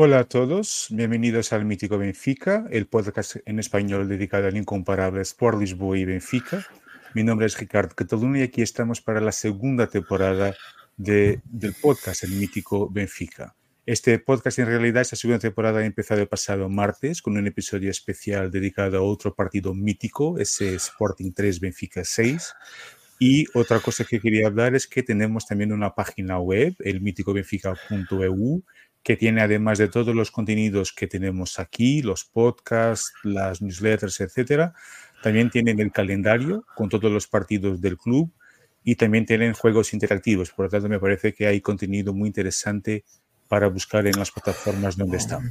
Hola a todos, bienvenidos al Mítico Benfica, el podcast en español dedicado al incomparable Sport Lisboa y Benfica. Mi nombre es Ricardo Cataluña y aquí estamos para la segunda temporada de, del podcast El Mítico Benfica. Este podcast en realidad, esta segunda temporada ha empezado el pasado martes con un episodio especial dedicado a otro partido mítico, ese Sporting 3 Benfica 6. Y otra cosa que quería hablar es que tenemos también una página web, el míticobenfica.eu, que tiene además de todos los contenidos que tenemos aquí, los podcasts, las newsletters, etcétera, también tienen el calendario con todos los partidos del club y también tienen juegos interactivos. Por lo tanto, me parece que hay contenido muy interesante para buscar en las plataformas donde estamos.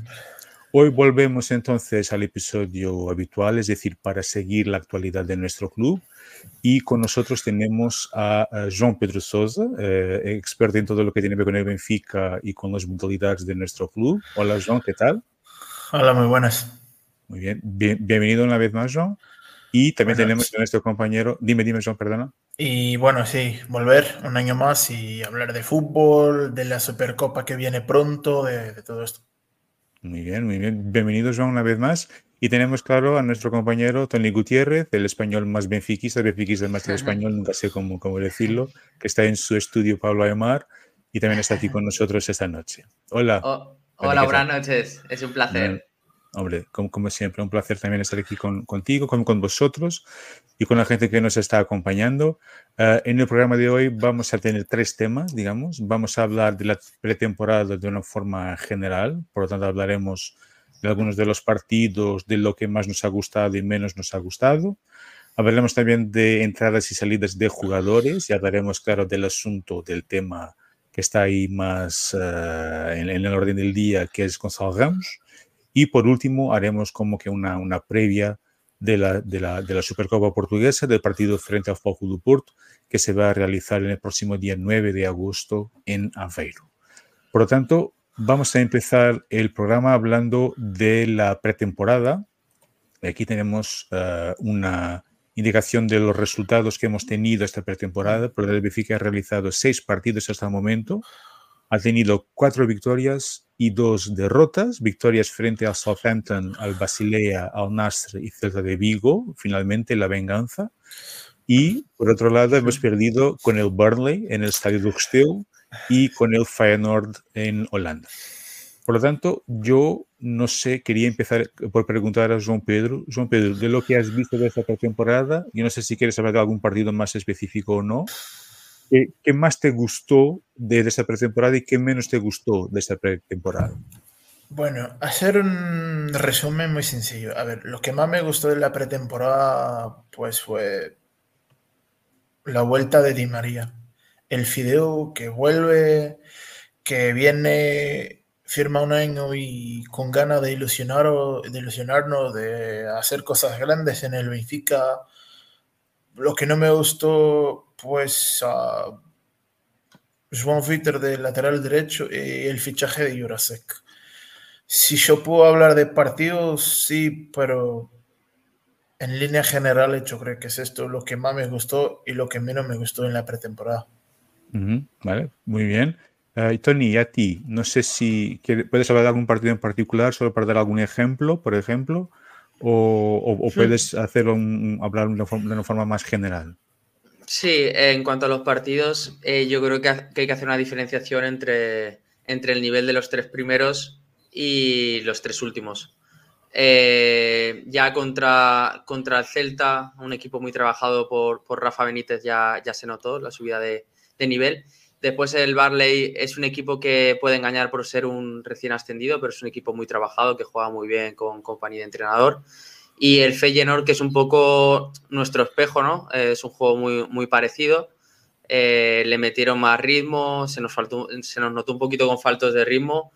Hoy volvemos entonces al episodio habitual, es decir, para seguir la actualidad de nuestro club. Y con nosotros tenemos a, João Pedro Sousa, eh, experto en todo lo que tiene que ver con el Benfica y con las modalidades de nuestro club. Hola, João, ¿qué tal? Hola, muy buenas. Muy bien. bienvenido una vez más, João. Y también tenemos a nuestro compañero, dime, dime, João, perdona. Y bueno, sí, volver un año más y hablar de fútbol, de la Supercopa que viene pronto, de todo esto. Muy bien, muy bien. Bienvenidos una vez más. Y tenemos, claro, a nuestro compañero Tony Gutiérrez, el español más benfiquista, benfiquista más español, nunca sé cómo, cómo decirlo, que está en su estudio Pablo Aymar y también está aquí con nosotros esta noche. Hola. Oh, hola, buenas noches. Es un placer. Hombre, como, siempre, un placer también estar aquí con, contigo, con, con, vosotros y con la gente que nos está acompañando. Eh, en el programa de hoy vamos a tener tres temas, digamos. Vamos a hablar de la pretemporada de una forma general, por lo tanto hablaremos de algunos de los partidos, de lo que más nos ha gustado y menos nos ha gustado. Hablaremos también de entradas y salidas de jugadores y hablaremos, claro, del asunto, del tema que está ahí más eh, en, en, el orden del día, que es Gonzalo Ramos. Y por último, haremos como que una, una previa de la, de, la, de la, Supercopa Portuguesa, del partido frente al Foco do Porto, que se va a realizar el próximo día 9 de agosto en Aveiro. Por lo tanto, vamos a empezar el programa hablando de la pretemporada. Aquí tenemos uh, una indicación de los resultados que hemos tenido esta pretemporada. Pero el Benfica ha realizado seis partidos hasta el momento. Ha tenido cuatro victorias y dos derrotas, victorias frente al Southampton, al Basilea, al Nasr y Celta de Vigo, finalmente la venganza. Y por otro lado hemos perdido con el Burnley en el Estadio de Rusteu y con el Feyenoord en Holanda. Por lo tanto, yo no sé, quería empezar por preguntar a João Pedro. João Pedro, de lo que has visto de esta temporada, yo no sé si quieres hablar de algún partido más específico o no, ¿Qué, ¿Qué, más te gustó de, de esta pretemporada y qué menos te gustó de esta pretemporada? Bueno, hacer un resumen muy sencillo. A ver, lo que más me gustó de la pretemporada, pues fue la vuelta de Di María. El Fideo que vuelve, que viene, firma un año y con ganas de, ilusionar, de ilusionarnos, de hacer cosas grandes en el Benfica. Lo que no me gustó pues uh, João Vitor de lateral derecho y el fichaje de Jurasek. Si yo puedo hablar de partidos, sí, pero en línea general yo creo que es esto lo que más me gustó y lo que menos me gustó en la pretemporada. Uh -huh, vale, muy bien. Uh, y Tony, y a ti, no sé si puedes hablar de algún partido en particular, solo para dar algún ejemplo, por ejemplo, o, o, o sí. puedes hacerlo un, hablar de una forma más general. Sí, en cuanto a los partidos, eh, yo creo que, hay que hacer una diferenciación entre, entre el nivel de los tres primeros y los tres últimos. Eh, ya contra, contra el Celta, un equipo muy trabajado por, por Rafa Benítez, ya, ya se notó la subida de, de, nivel. Después el Barley es un equipo que puede engañar por ser un recién ascendido, pero es un equipo muy trabajado, que juega muy bien con compañía de entrenador. Y el Feyenoord, que es un poco nuestro espejo, ¿no? Eh, es un juego muy, muy parecido. Eh, le metieron más ritmo, se nos, faltó, se nos notó un poquito con faltos de ritmo.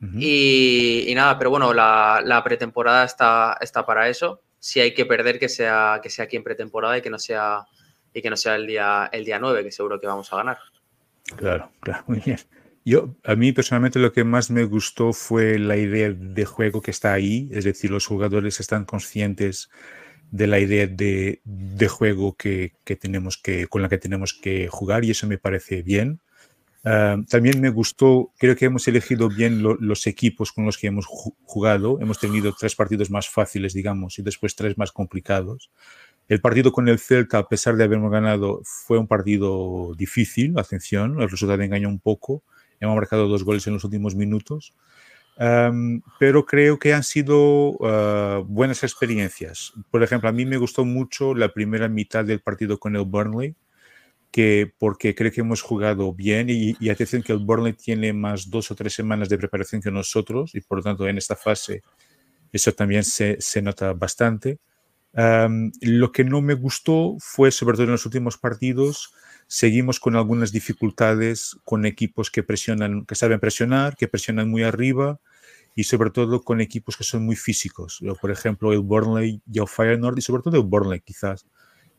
Uh -huh. y, y, nada, pero bueno, la, la, pretemporada está, está para eso. Si hay que perder, que sea, que sea aquí en pretemporada y que no sea, y que no sea el, día, el día 9, que seguro que vamos a ganar. Claro, claro, muy bien. Yo, a mí personalmente lo que más me gustó fue la idea de juego que está ahí, es decir, los jugadores están conscientes de la idea de, de juego que, que, tenemos que, con la que tenemos que jugar y eso me parece bien. Uh, también me gustó, creo que hemos elegido bien lo, los equipos con los que hemos jugado. Hemos tenido tres partidos más fáciles, digamos, y después tres más complicados. El partido con el Celta, a pesar de habernos ganado, fue un partido difícil, atención, el resultado engañó un poco. Hemos marcado dos goles en los últimos minutos. Um, pero creo que han sido uh, buenas experiencias. Por ejemplo, a mí me gustó mucho la primera mitad del partido con el Burnley, que porque creo que hemos jugado bien y, y, atención que el Burnley tiene más dos o tres semanas de preparación que nosotros y por lo tanto en esta fase eso también se, se nota bastante. Um, lo que no me gustó fue, sobre todo en los últimos partidos, seguimos con algunas dificultades con equipos que presionan, que saben presionar, que presionan muy arriba y sobre todo con equipos que son muy físicos. Por ejemplo, el Burnley y el Feyenoord y sobre todo el Burnley quizás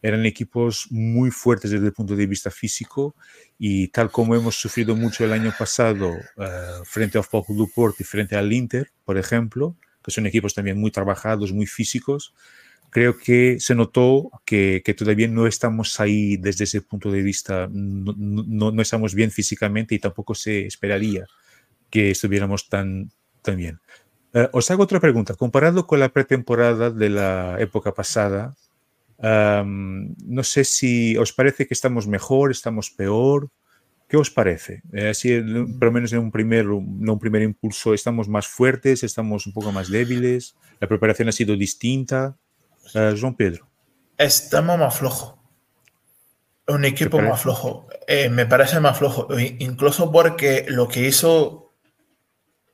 eran equipos muy fuertes desde el punto de vista físico y tal como hemos sufrido mucho el año pasado uh, frente al Foco do Porto y frente al Inter, por ejemplo, que son equipos también muy trabajados, muy físicos, creo que se notó que, que, todavía no estamos ahí desde ese punto de vista, no, no, no, estamos bien físicamente y tampoco se esperaría que estuviéramos tan, tan bien. Uh, os hago otra pregunta. Comparado con la pretemporada de la época pasada, um, no sé si os parece que estamos mejor, estamos peor. ¿Qué os parece? Eh, así, por lo menos en un primer, no un primer impulso, ¿estamos más fuertes? ¿Estamos un poco más débiles? ¿La preparación ha sido distinta? Uh, João Pedro. Estamos más flojos. Un equipo más flojo. Eh, me parece más flojo. Incluso porque lo que hizo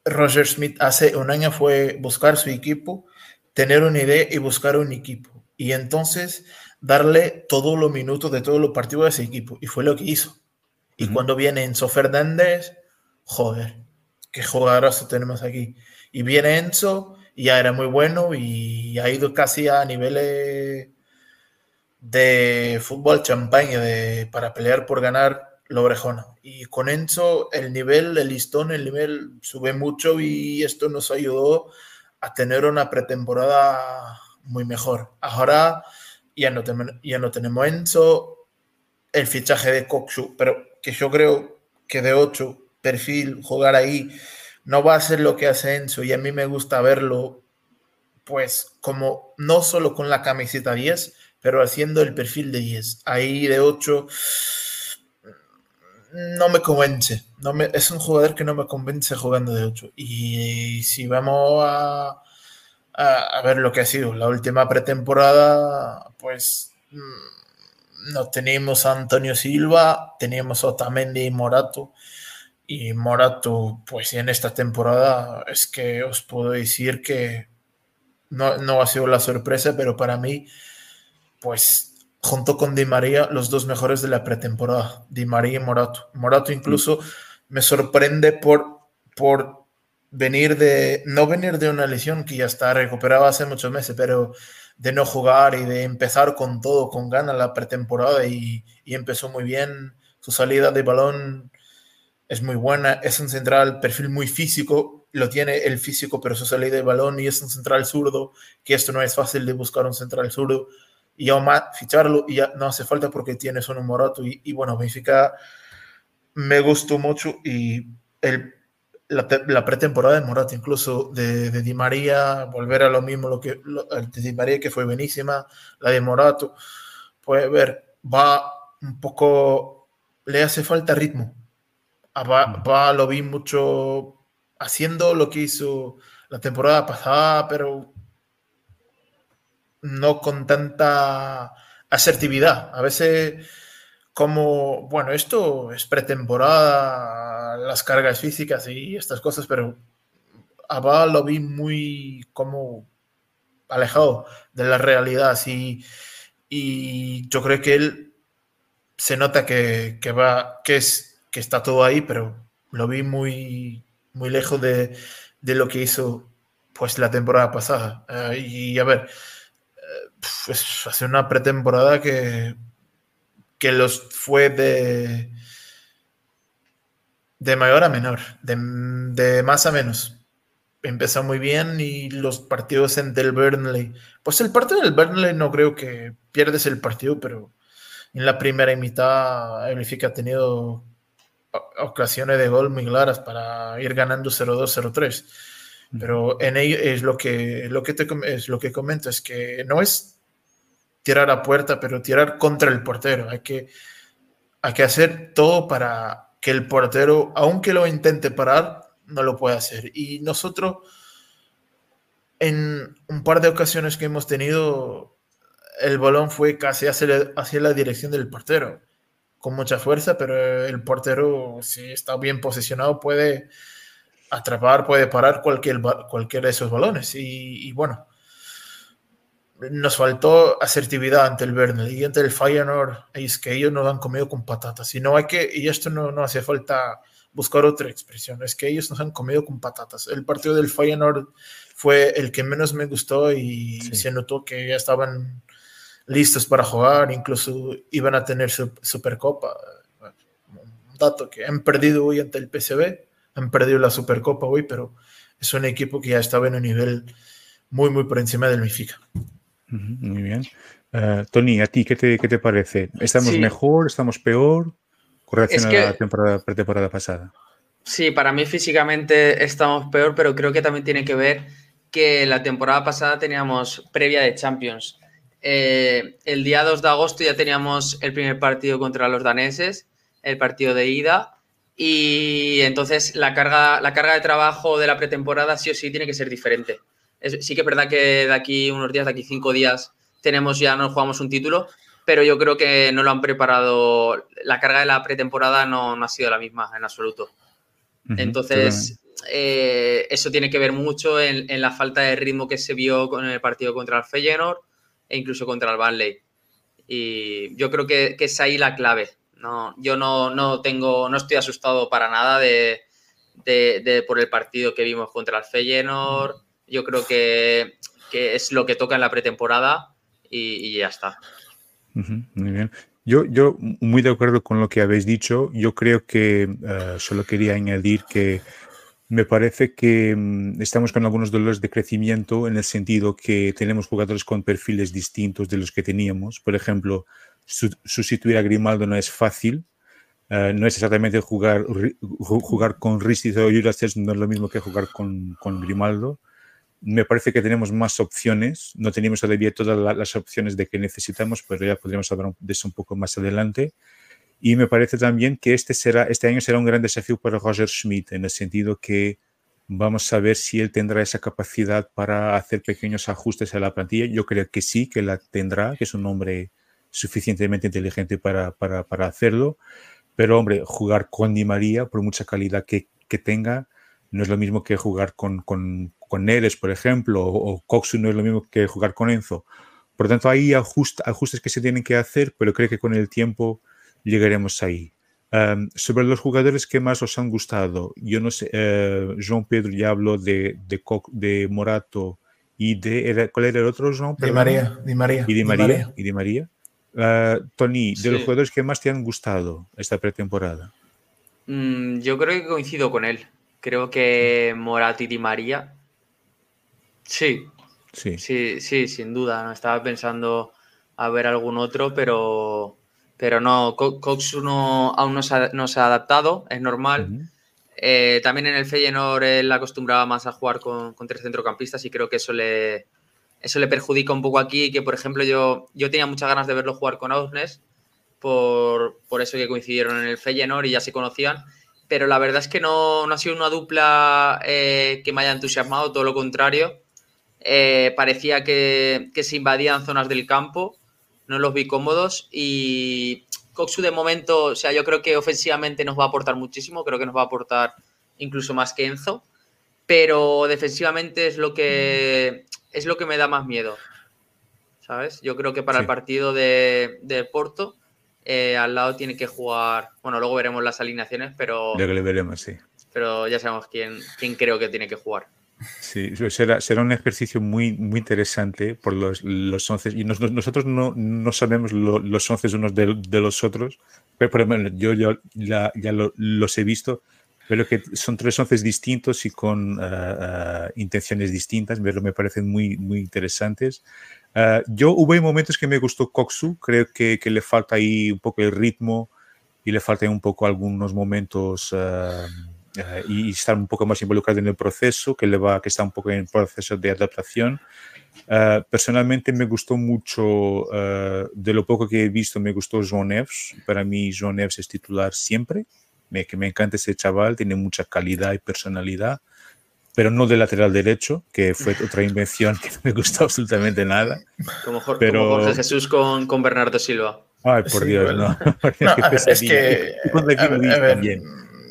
Roger Smith hace un año fue buscar su equipo, tener una idea y buscar un equipo. Y entonces darle todos los minutos de todos los partidos a ese equipo. Y fue lo que hizo. Y uh -huh. cuando viene Enzo Fernández, joder, qué jugadorazo tenemos aquí. Y viene Enzo ya era muy bueno y ha ido casi a niveles de fútbol champaña de, para pelear por ganar la orejona. Y con Enzo el nivel, el listón, el nivel sube mucho y esto nos ayudó a tener una pretemporada muy mejor. Ahora ya no, ya no tenemos Enzo, el fichaje de Coxu, pero que yo creo que de 8, perfil, jugar ahí no va a ser lo que hace Enzo y a mí me gusta verlo pues como no solo con la camiseta 10, pero haciendo el perfil de 10. Ahí de 8 no me convence. No me, es un jugador que no me convence jugando de 8. Y si vamos a, a, ver lo que ha sido la última pretemporada, pues no teníamos a Antonio Silva, teníamos a Otamendi y Morato. Y Morato, pues en esta temporada es que os puedo decir que no, no ha sido la sorpresa, pero para mí, pues junto con Di María, los dos mejores de la pretemporada, Di María y Morato. Morato incluso me sorprende por, por venir de, no venir de una lesión que ya está recuperada hace muchos meses, pero de no jugar y de empezar con todo, con ganas la pretemporada y, y empezó muy bien. Su salida de balón es muy buena, es un central, perfil muy físico, lo tiene el físico, pero su salida de balón y es un central zurdo, que esto no es fácil de buscar un central zurdo. Y aún más ficharlo y ya no hace falta porque tiene solo un Morato y, y, bueno, Benfica me gustó mucho y el, la, la, pretemporada de Morato, incluso de, de, Di María, volver a lo mismo lo que lo, de Di María que fue buenísima, la de Morato, puede ver, va un poco, le hace falta ritmo, va, va lo vi mucho haciendo lo que hizo la temporada pasada, pero no con tanta asertividad. A veces, como, bueno, esto es pretemporada, las cargas físicas y estas cosas, pero a lo vi muy como alejado de la realidad. Y, y yo creo que él se nota que, que va, que, es, que está todo ahí, pero lo vi muy muy lejos de, de, lo que hizo pues la temporada pasada. Uh, y a ver, pues hace una pretemporada que, que los fue de, de mayor a menor, de, de más a menos. empezó muy bien y los partidos en del Burnley. Pues el partido del Burnley no creo que pierdes el partido, pero en la primera mitad el ha tenido ocasiones de gol muy claras para ir ganando 0-2, 0-3. Pero en ello es lo que, lo que te, es lo que comento, es que no es tirar a puerta, pero tirar contra el portero. Hay que, hay que hacer todo para que el portero, aunque lo intente parar, no lo pueda hacer. Y nosotros, en un par de ocasiones que hemos tenido, el balón fue casi hacia, hacia la dirección del portero, con mucha fuerza, pero el portero, si está bien posicionado, puede atrapar, puede parar cualquier, cualquiera de esos balones. Y, bueno, nos faltó asertividad ante el Burnley y ante el Feyenoord. Es que ellos nos han comido con patatas. Y no hay que, y esto no, no hace falta buscar otra expresión. Es que ellos nos han comido con patatas. El partido del Feyenoord fue el que menos me gustó y se notó que ya estaban listos para jugar, incluso iban a tener su Supercopa. Un dato que han perdido hoy ante el PSV, han perdido la Supercopa hoy, pero es un equipo que ya estaba en un nivel muy, muy por encima del Benfica. Muy bien. Uh, Tony, ¿a ti qué te, qué te parece? ¿Estamos mejor? ¿Estamos peor? Con relación a la temporada, pretemporada pasada. Sí, para mí físicamente estamos peor, pero creo que también tiene que ver que la temporada pasada teníamos previa de Champions. Eh, el día 2 de agosto ya teníamos el primer partido contra los daneses, el partido de ida, y entonces la carga, la carga de trabajo de la pretemporada sí o sí tiene que ser diferente. sí que es verdad que de aquí unos días, de aquí cinco días, tenemos ya, nos jugamos un título, pero yo creo que no lo han preparado. La carga de la pretemporada no, ha sido la misma en absoluto. Entonces, eh, eso tiene que ver mucho en, la falta de ritmo que se vio con el partido contra el Feyenoord e incluso contra el Burnley. Y yo creo que, es ahí la clave. No, yo no, no, tengo, no estoy asustado para nada de, por el partido que vimos contra el Feyenoord. Yo creo que, es lo que toca en la pretemporada y ya está muy bien. Yo, yo muy de acuerdo con lo que habéis dicho. Yo creo que eh, solo quería añadir que me parece que mm, estamos con algunos dolores de crecimiento en el sentido que tenemos jugadores con perfiles distintos de los que teníamos. Por ejemplo, sustituir a Grimaldo no es fácil. Eh, no es exactamente jugar, jugar con Ristis o Jurastes, no es lo mismo que jugar con, con Grimaldo me parece que tenemos más opciones. No tenemos todavía todas las opciones de que necesitamos, pero ya podríamos hablar de eso un poco más adelante. Y me parece también que este, será, este año será un gran desafío para Roger Schmidt, en el sentido que vamos a ver si él tendrá esa capacidad para hacer pequeños ajustes a la plantilla. Yo creo que sí, que la tendrá, que es un hombre suficientemente inteligente para, para, para hacerlo. Pero, hombre, jugar con Di María, por mucha calidad que, que tenga, no es lo mismo que jugar con, con, con Neres, por ejemplo, o, Coxu no es lo mismo que jugar con Enzo. Por lo tanto, hay ajustes que se tienen que hacer, pero creo que con el tiempo llegaremos ahí. sobre los jugadores que más os han gustado, yo no sé, uh, João Pedro ya habló de, de, de Morato y de. ¿Cuál era el otro, João? Di María, Di María. Y Di María. Y Di María. Uh, Tony, de los jugadores que más te han gustado esta pretemporada. Mm, yo creo que coincido con él. Creo que Morato y Di María Sí. Sí. Sí, sí, sin duda. No estaba pensando a ver algún otro, pero, pero no, Cox no, aún no se, ha, adaptado, es normal. Eh, también en el Feyenoord él acostumbraba más a jugar con, tres centrocampistas y creo que eso le, eso le perjudica un poco aquí, que por ejemplo yo, yo tenía muchas ganas de verlo jugar con Ausnes, por, por eso que coincidieron en el Feyenoord y ya se conocían, pero la verdad es que no, no ha sido una dupla eh, que me haya entusiasmado, todo lo contrario. Eh, parecía que, se invadían zonas del campo, no los vi cómodos y Coxu de momento, o sea, yo creo que ofensivamente nos va a aportar muchísimo, creo que nos va a aportar incluso más que Enzo, pero defensivamente es lo que, es lo que me da más miedo, ¿sabes? Yo creo que para el partido de, Porto, eh, al lado tiene que jugar, bueno, luego veremos las alineaciones, pero... Luego le veremos, sí. Pero ya sabemos quién, quién creo que tiene que jugar. Sí, será, será un ejercicio muy, muy interesante por los, los once. Y nosotros no, no sabemos los once unos de, de, los otros, pero, yo, yo ya, ya los he visto. pero que son tres once distintos y con intenciones distintas, pero me parecen muy, muy interesantes. yo hubo momentos que me gustó Koksu, creo que, que, le falta ahí un poco el ritmo y le faltan un poco algunos momentos eh, y estar un poco más involucrado en el proceso, que, le va, que está un poco en proceso de adaptación. Uh, personalmente me gustó mucho, uh, de lo poco que he visto, me gustó Joan Neves. Para mí Joan Neves es titular siempre. Me, que me encanta ese chaval, tiene mucha calidad y personalidad, pero no de lateral derecho, que fue otra invención que no me gustó absolutamente nada. Como Jorge, pero... como Jorge Jesús con, con Bernardo Silva. Ay, por Sí, Dios, bueno. no. No, es que, Y con David a ver, a ver.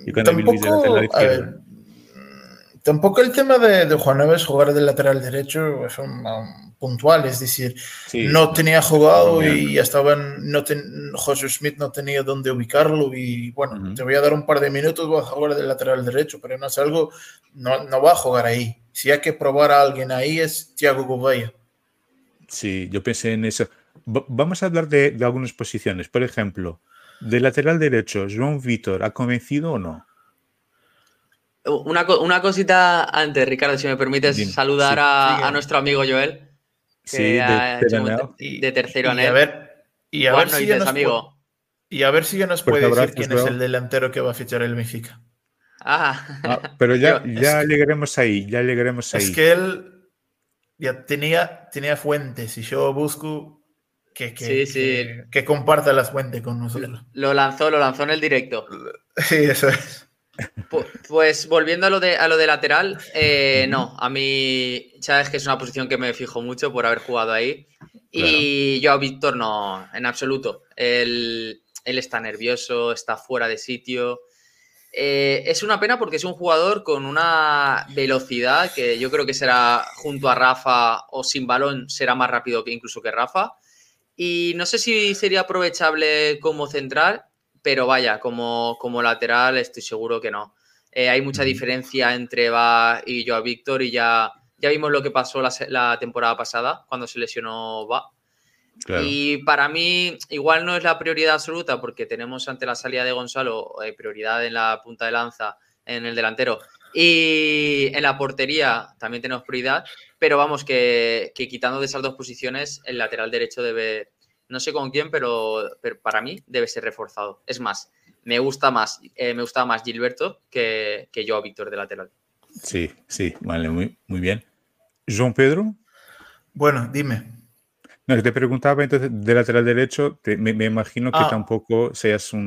Y tampoco, a ver, tampoco el tema de, de Juan Neves jugar de lateral derecho es un, um, puntual, es decir, Sí. no tenía jugado Bien. y ya estaban, no ten- José Smith no tenía dónde ubicarlo y bueno, te voy a dar un par de minutos, voy a jugar de lateral derecho, pero no es algo, no, no va a jugar ahí. Si hay que probar a alguien ahí es Thiago Gouveia. Sí, yo pensé en eso. Va- vamos a hablar de, de algunas posiciones. Por ejemplo, de lateral derecho, Joan Vitor, ¿ha convencido o no? Una, una cosita antes, Ricardo, si me permites Dime, saludar sí. a, a nuestro amigo Joel, que Sí, de, ha de de tercero y anel. a ver, y a ver si ya nos amigo. y a ver si ya nos puede decir quién es el delantero que va a fichar el Benfica. Ah, Ah, pero ya, ya llegaremos ahí, ya llegaremos ahí. Es que él ya tenía, tenía fuentes y yo busco que, que, Sí, sí. que, que comparta las fuentes con nosotros. lo lanzó, lo lanzó en el directo. Sí, eso es. Pu- Pues volviendo a lo de, a lo de lateral, eh, no, a mí sabes que es una posición que me fijo mucho por haber jugado ahí. Y yo a Víctor no, en absoluto. Él, él está nervioso, está fuera de sitio. Eh, es una pena porque es un jugador con una velocidad que yo creo que será junto a Rafa o sin balón será más rápido que incluso que Rafa. Y no sé si sería aprovechable como central, pero vaya, como, como lateral estoy seguro que no. Eh, hay mucha diferencia entre Va y Joao Víctor y ya, ya vimos lo que pasó la, la temporada pasada cuando se lesionó Va. Claro. Y para mí igual no es la prioridad absoluta porque tenemos ante la salida de Gonzalo eh, prioridad en la punta de lanza, en el delantero y en la portería también tenemos prioridad, pero vamos que, que quitando de esas dos posiciones el lateral derecho debe, no sé con quién, pero, pero para mí debe ser reforzado. Es más, me gusta más, eh, me gusta más Gilberto que, que yo, Víctor, de lateral. Sí, sí, vale, muy, muy bien. Joan Pedro, Bueno, dime. no, que te preguntaba entonces de lateral derecho, te- me, me imagino que Ah. tampoco seas un,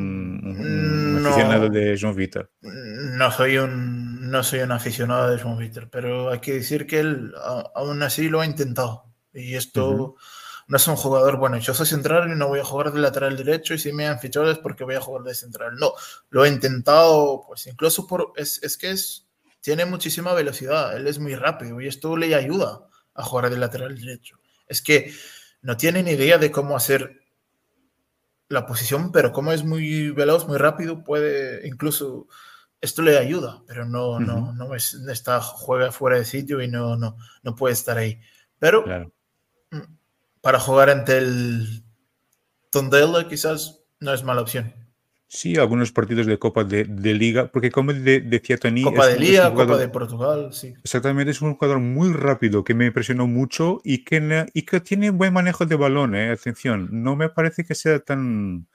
un- un No. aficionado de Joan Vitor. No soy un, no soy un aficionado de Joan Víctor, pero hay que decir que él a- aún así lo ha intentado. Y esto. No es un jugador, bueno, yo soy central y no voy a jugar de lateral derecho y si me han fichado es porque voy a jugar de central. No, lo he intentado, pues incluso por, es, es que es, tiene muchísima velocidad, él es muy rápido y esto le ayuda a jugar de lateral derecho. Es que no tiene ni idea de cómo hacer la posición, pero como es muy veloz, muy rápido, puede incluso esto le ayuda, pero no, no, Ujú. no es, está, juega fuera de sitio y no, no, no puede estar ahí. Pero Claro. Para jugar ante el Tondela quizás no es mala opción. Sí, algunos partidos de Copa de, de Liga, porque como de- decía Tony, Copa de Liga, jugador- Copa de Portugal, sí. Exactamente, es un jugador muy rápido que me impresionó mucho y que, y que tiene buen manejo de balón, eh, atención, no me parece que sea tan,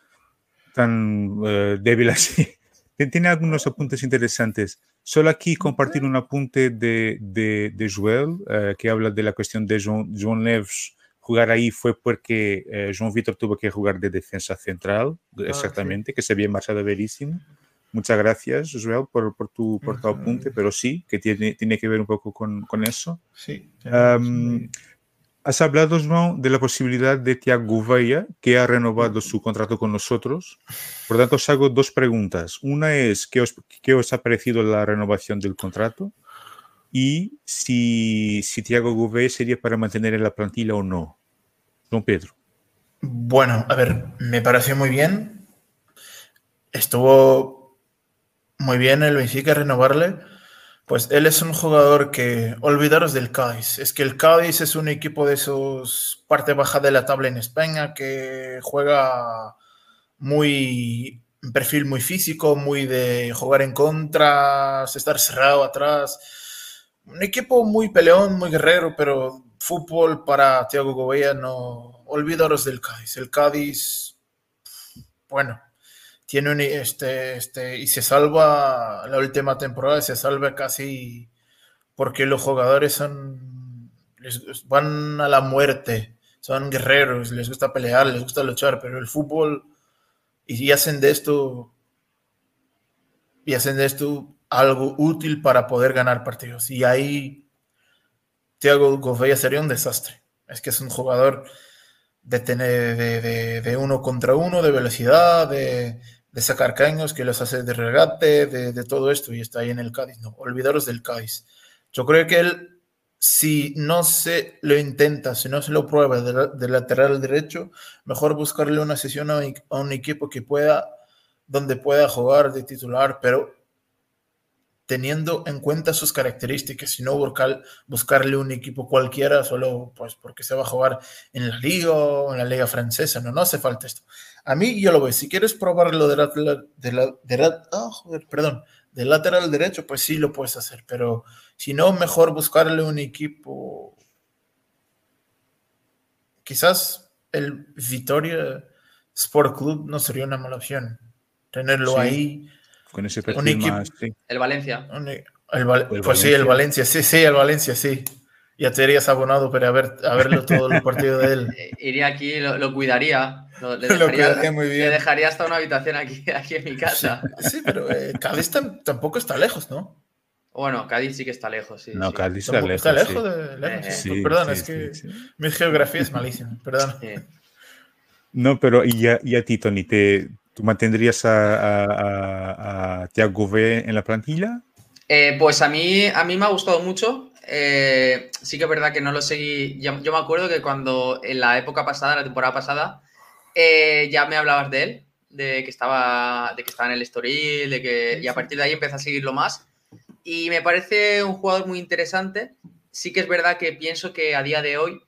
tan eh, débil así. Tien- Tiene algunos apuntes interesantes. Solo aquí compartir un apunte de, de, de Joel, eh, que habla de la cuestión de Joan, Joan Neves. Jugar ahí fue porque eh, Joan Vitor tuvo que jugar de defensa central, exactamente, que se había marchado verísimo. Muchas gracias, Joel, por, por, tu, por tu Ujú. apunte, pero sí, que tiene, tiene que ver un poco con, con eso. Sí. Am, has hablado, Joan, de la posibilidad de Thiago Gouveia, que ha renovado su contrato con nosotros. Por tanto, os hago dos preguntas. Una es, ¿qué os, qué os ha parecido la renovación del contrato? Y si, si Thiago Gouveia sería para mantener en la plantilla o no. Don Pedro. Bueno, a ver, me pareció muy bien. Estuvo muy bien el Benfica renovarle. Pues él es un jugador que, olvidaros del Cádiz, es que el Cádiz es un equipo de esos parte baja de la tabla en España que juega muy un perfil muy físico, muy de jugar en contra, estar cerrado atrás. Un equipo muy peleón, muy guerrero, pero fútbol para Thiago Gouveia no. Olvidaros del Cádiz. El Cádiz, bueno, tiene un este, este, y se salva la última temporada, se salva casi porque los jugadores son, les, van a la muerte, son guerreros, les gusta pelear, les gusta luchar, pero el fútbol, y hacen de esto, y hacen de esto algo útil para poder ganar partidos. Y ahí Thiago Gouveia sería un desastre. Es que es un jugador de tener de, de uno contra uno, de velocidad, de, sacar caños, que los hace de regate, de, todo esto, y está ahí en el Cádiz. No, olvidaros del Cádiz. Yo creo que él, si no se lo intenta, si no se lo prueba de, lateral derecho, mejor buscarle una sesión a un, equipo que pueda, donde pueda jugar de titular, pero teniendo en cuenta sus características y no buscar, buscarle un equipo cualquiera solo pues porque se va a jugar en la liga o en la liga francesa, no, no hace falta esto. A mí yo lo veo, si quieres probarlo de, de, de, oh, perdón, del lateral derecho, pues sí lo puedes hacer, pero si no, mejor buscarle un equipo, quizás el Vitoria Sport Club no sería una mala opción, tenerlo ahí con ese perfil más, El Valencia. el, pues sí, el Valencia, sí, sí, el Valencia, sí. Ya te harías abonado para ver, a verlo todo el partido de él. Eh, iría aquí, lo, cuidaría. Lo, le, dejaría, muy bien. le, dejaría, hasta una habitación aquí, aquí en mi casa. Sí, pero eh, Cádiz tampoco está lejos, ¿no? Bueno, Cádiz sí que está lejos, sí. No, Cádiz está lejos. Está lejos de lejos. Eh, perdón, es que mi geografía es malísima, perdón. No, pero y a, y a ti, Tony, ¿te, ¿Tú mantendrías a, a, a Thiago V en la plantilla? Eh, pues a mí, a mí me ha gustado mucho. Eh, sí que es verdad que no lo seguí. Yo, me acuerdo que cuando en la época pasada, la temporada pasada, eh, ya me hablabas de él, de que estaba, de que estaba en el Estoril, de que, y a partir de ahí empecé a seguirlo más. Y me parece un jugador muy interesante. Sí que es verdad que pienso que a día de hoy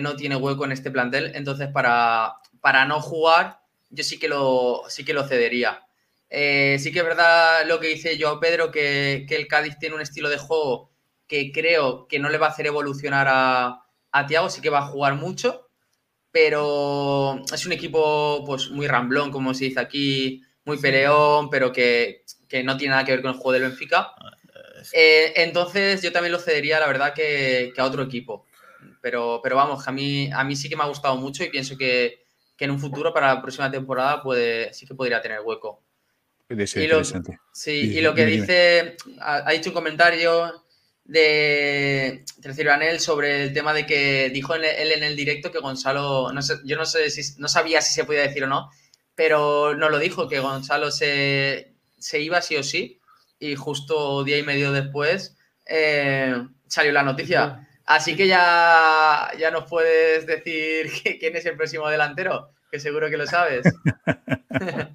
no tiene hueco en este plantel. Entonces, para, para no jugar, yo sí que lo, sí que lo cedería. Eh, sí que es verdad lo que dice yo Pedro, que, el Cádiz tiene un estilo de juego que creo que no le va a hacer evolucionar a, a Tiago, sí que va a jugar mucho, pero es un equipo pues muy ramblón, como se dice aquí, muy peleón, pero que, no tiene nada que ver con el juego del Benfica. Eh, entonces yo también lo cedería, la verdad, que, a otro equipo. Pero, pero vamos, a mí, a mí sí que me ha gustado mucho y pienso que, que en un futuro para la próxima temporada puede, sí que podría tener hueco. Puede ser interesante. sí, y lo que dice, ha, dicho un comentario de Anel sobre el tema de que dijo él en el directo que Gonzalo, no sé, yo no sé si no sabía si se podía decir o no, pero no lo dijo, que Gonzalo se, iba sí o sí, y justo día y medio después eh, salió la noticia. Así que ya, ya nos puedes decir quién es el próximo delantero, que seguro que lo sabes.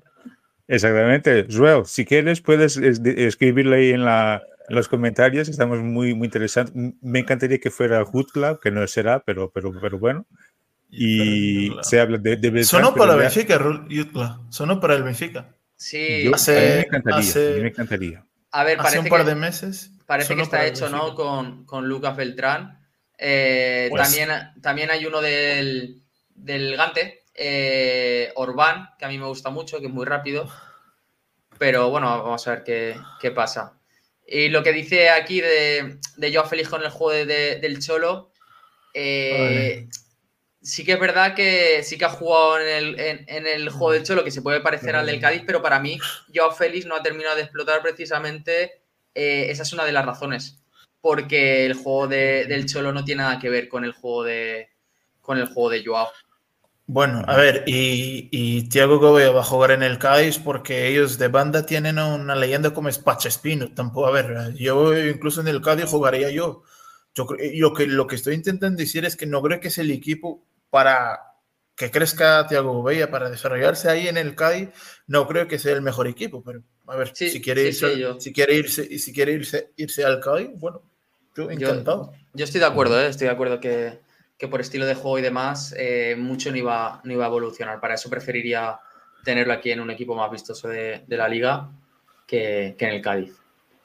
Exactamente. Joel, si quieres puedes escribirle ahí en, la, los comentarios. Estamos muy, muy interesados. Me encantaría que fuera Hood Club, que no será, pero, pero, pero bueno. Y se habla de, de Sonó para el Benfica, Club. Sonó para el Benfica. Sí. me encantaría. me encantaría. A ver, hace un par de meses. Parece que está hecho, ¿no? Con, con Lucas Beltrán. Eh, pues también, también hay uno del, del Gante, eh, Orbán, que a mí me gusta mucho, que es muy rápido. Pero bueno, vamos a ver qué, pasa. Y lo que dice aquí de, de Joao Félix con el juego del Cholo, eh, sí que es verdad que sí que ha jugado en el, en, el juego del Cholo, que se puede parecer al del Cádiz, pero para mí Joao Félix no ha terminado de explotar precisamente. esa es una de las razones porque el juego del Cholo no tiene nada que ver con el juego de, con el juego de Joao. Bueno, a ver, y, y Thiago Gobea va a jugar en el Cádiz porque ellos de banda tienen una leyenda como es Espino. Tampoco, a ver, yo incluso en el Cádiz jugaría yo. Yo lo que, lo que estoy intentando decir es que no creo que es el equipo para que crezca Thiago Gobea, para desarrollarse ahí en el Cádiz. No creo que sea el mejor equipo, pero a ver, si quiere irse, si quiere irse, si quiere irse, irse al Cádiz, bueno, yo encantado. Yo, estoy de acuerdo, ¿eh? estoy de acuerdo que, por estilo de juego y demás, eh, mucho no iba, no iba a evolucionar. Para eso preferiría, tenerlo aquí en un equipo más vistoso de, la liga que, en el Cádiz.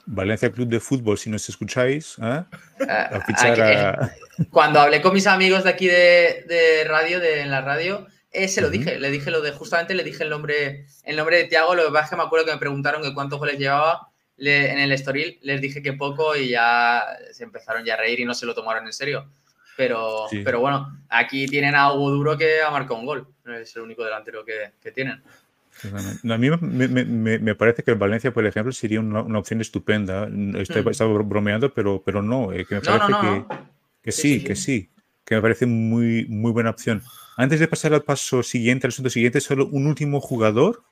Valencia Club de Fútbol, si nos escucháis, ¿eh? Cuando hablé con mis amigos de aquí de, radio, de, en la radio, eh, se lo dije, le dije lo de, justamente le dije el nombre, el nombre de Tiago, lo que pasa es que me acuerdo que me preguntaron que cuántos goles llevaba en el Estoril, les dije que poco y ya se empezaron ya a reír y no se lo tomaron en serio. Pero, pero bueno, aquí tienen a Hugo Duro que ha marcado un gol, es el único delantero que, que tienen. A mí me, me, parece que Valencia, por ejemplo, sería una, una opción estupenda. Estoy. Estaba bromeando, pero, pero no, eh, que me parece que, que sí, que sí, que me parece muy, muy buena opción. Antes de pasar al paso siguiente, al asunto siguiente, solo un último jugador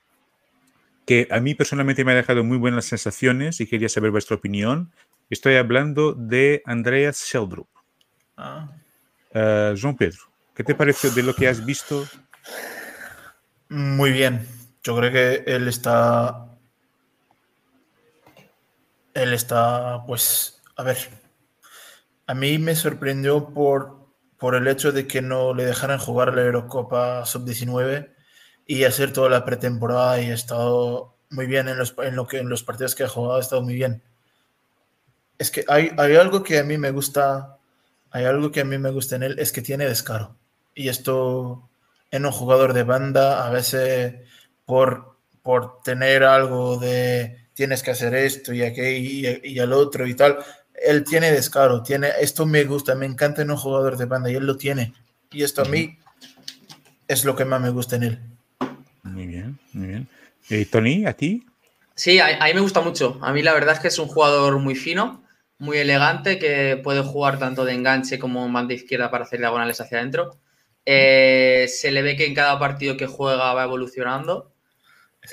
que a mí personalmente me ha dejado muy buenas sensaciones y quería saber vuestra opinión. Estoy hablando de Andreas Sheldrup. Ah. Uh, João Pedro, ¿qué te pareció de lo que has visto? Muy bien. Yo creo que él está. Él está, pues, a ver. A mí me sorprendió por por el hecho de que no le dejaran jugar la Eurocopa Sub-19 y hacer toda la pretemporada y ha estado muy bien en los, en lo que, en los partidos que ha jugado, ha estado muy bien. Es que hay, hay algo que a mí me gusta, hay algo que a mí me gusta en él, es que tiene descaro. Y esto en un jugador de banda, a veces por, por tener algo de tienes que hacer esto y aquello y, y al otro y tal, él tiene descaro, tiene, esto me gusta, me encanta en un jugador de banda y él lo tiene. Y esto a mí es lo que más me gusta en él. Muy bien, muy bien. ¿Y Tony, a ti? Sí, a, mí me gusta mucho. A mí la verdad es que es un jugador muy fino, muy elegante, que puede jugar tanto de enganche como manda izquierda para hacer diagonales hacia adentro. Eh, se le ve que en cada partido que juega va evolucionando.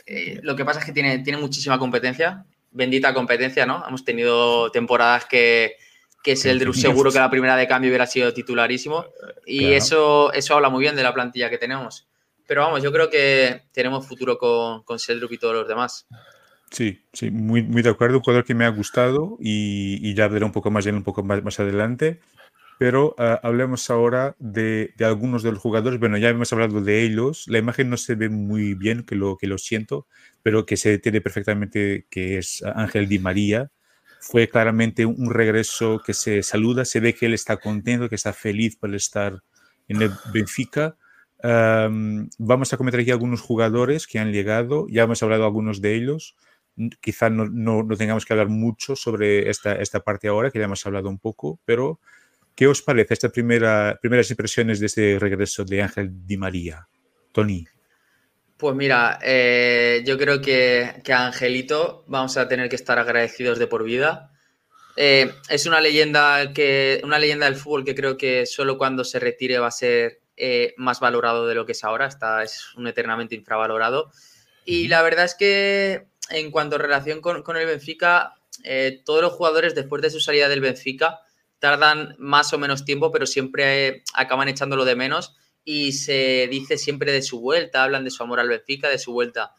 Eh, lo que pasa es que tiene, tiene muchísima competencia bendita competencia, ¿no? Hemos tenido temporadas que, que es el seguro que la primera de cambio hubiera sido titularísimo y eso, eso habla muy bien de la plantilla que tenemos. Pero vamos, yo creo que tenemos futuro con, con Seldrup y todos los demás. Sí, sí, muy, muy de acuerdo. Un jugador que me ha gustado y, y ya veré un poco más de un poco más, más adelante. Pero uh, hablemos ahora de, de, algunos de los jugadores. Bueno, ya hemos hablado de ellos. La imagen no se ve muy bien, que lo, que lo siento, pero que se entiende perfectamente que es Ángel Di María. Fue claramente un regreso que se saluda. Se ve que él está contento, que está feliz por estar en el Benfica. Um, vamos a comentar aquí algunos jugadores que han llegado. Ya hemos hablado de algunos de ellos. Quizá no, no, no tengamos que hablar mucho sobre esta, esta parte ahora, que ya hemos hablado un poco, pero ¿Qué os parece estas primera, primeras impresiones de este regreso de Ángel Di María? Tony. Pues mira, eh, yo creo que, que, a Angelito vamos a tener que estar agradecidos de por vida. Eh, es una leyenda, que, una leyenda del fútbol que creo que solo cuando se retire va a ser eh, más valorado de lo que es ahora. Está, es un eternamente infravalorado. Y la verdad es que en cuanto a relación con, con el Benfica, todos los jugadores después de su salida del Benfica tardan más o menos tiempo, pero siempre acaban echándolo de menos y se dice siempre de su vuelta, hablan de su amor al Benfica, de su vuelta.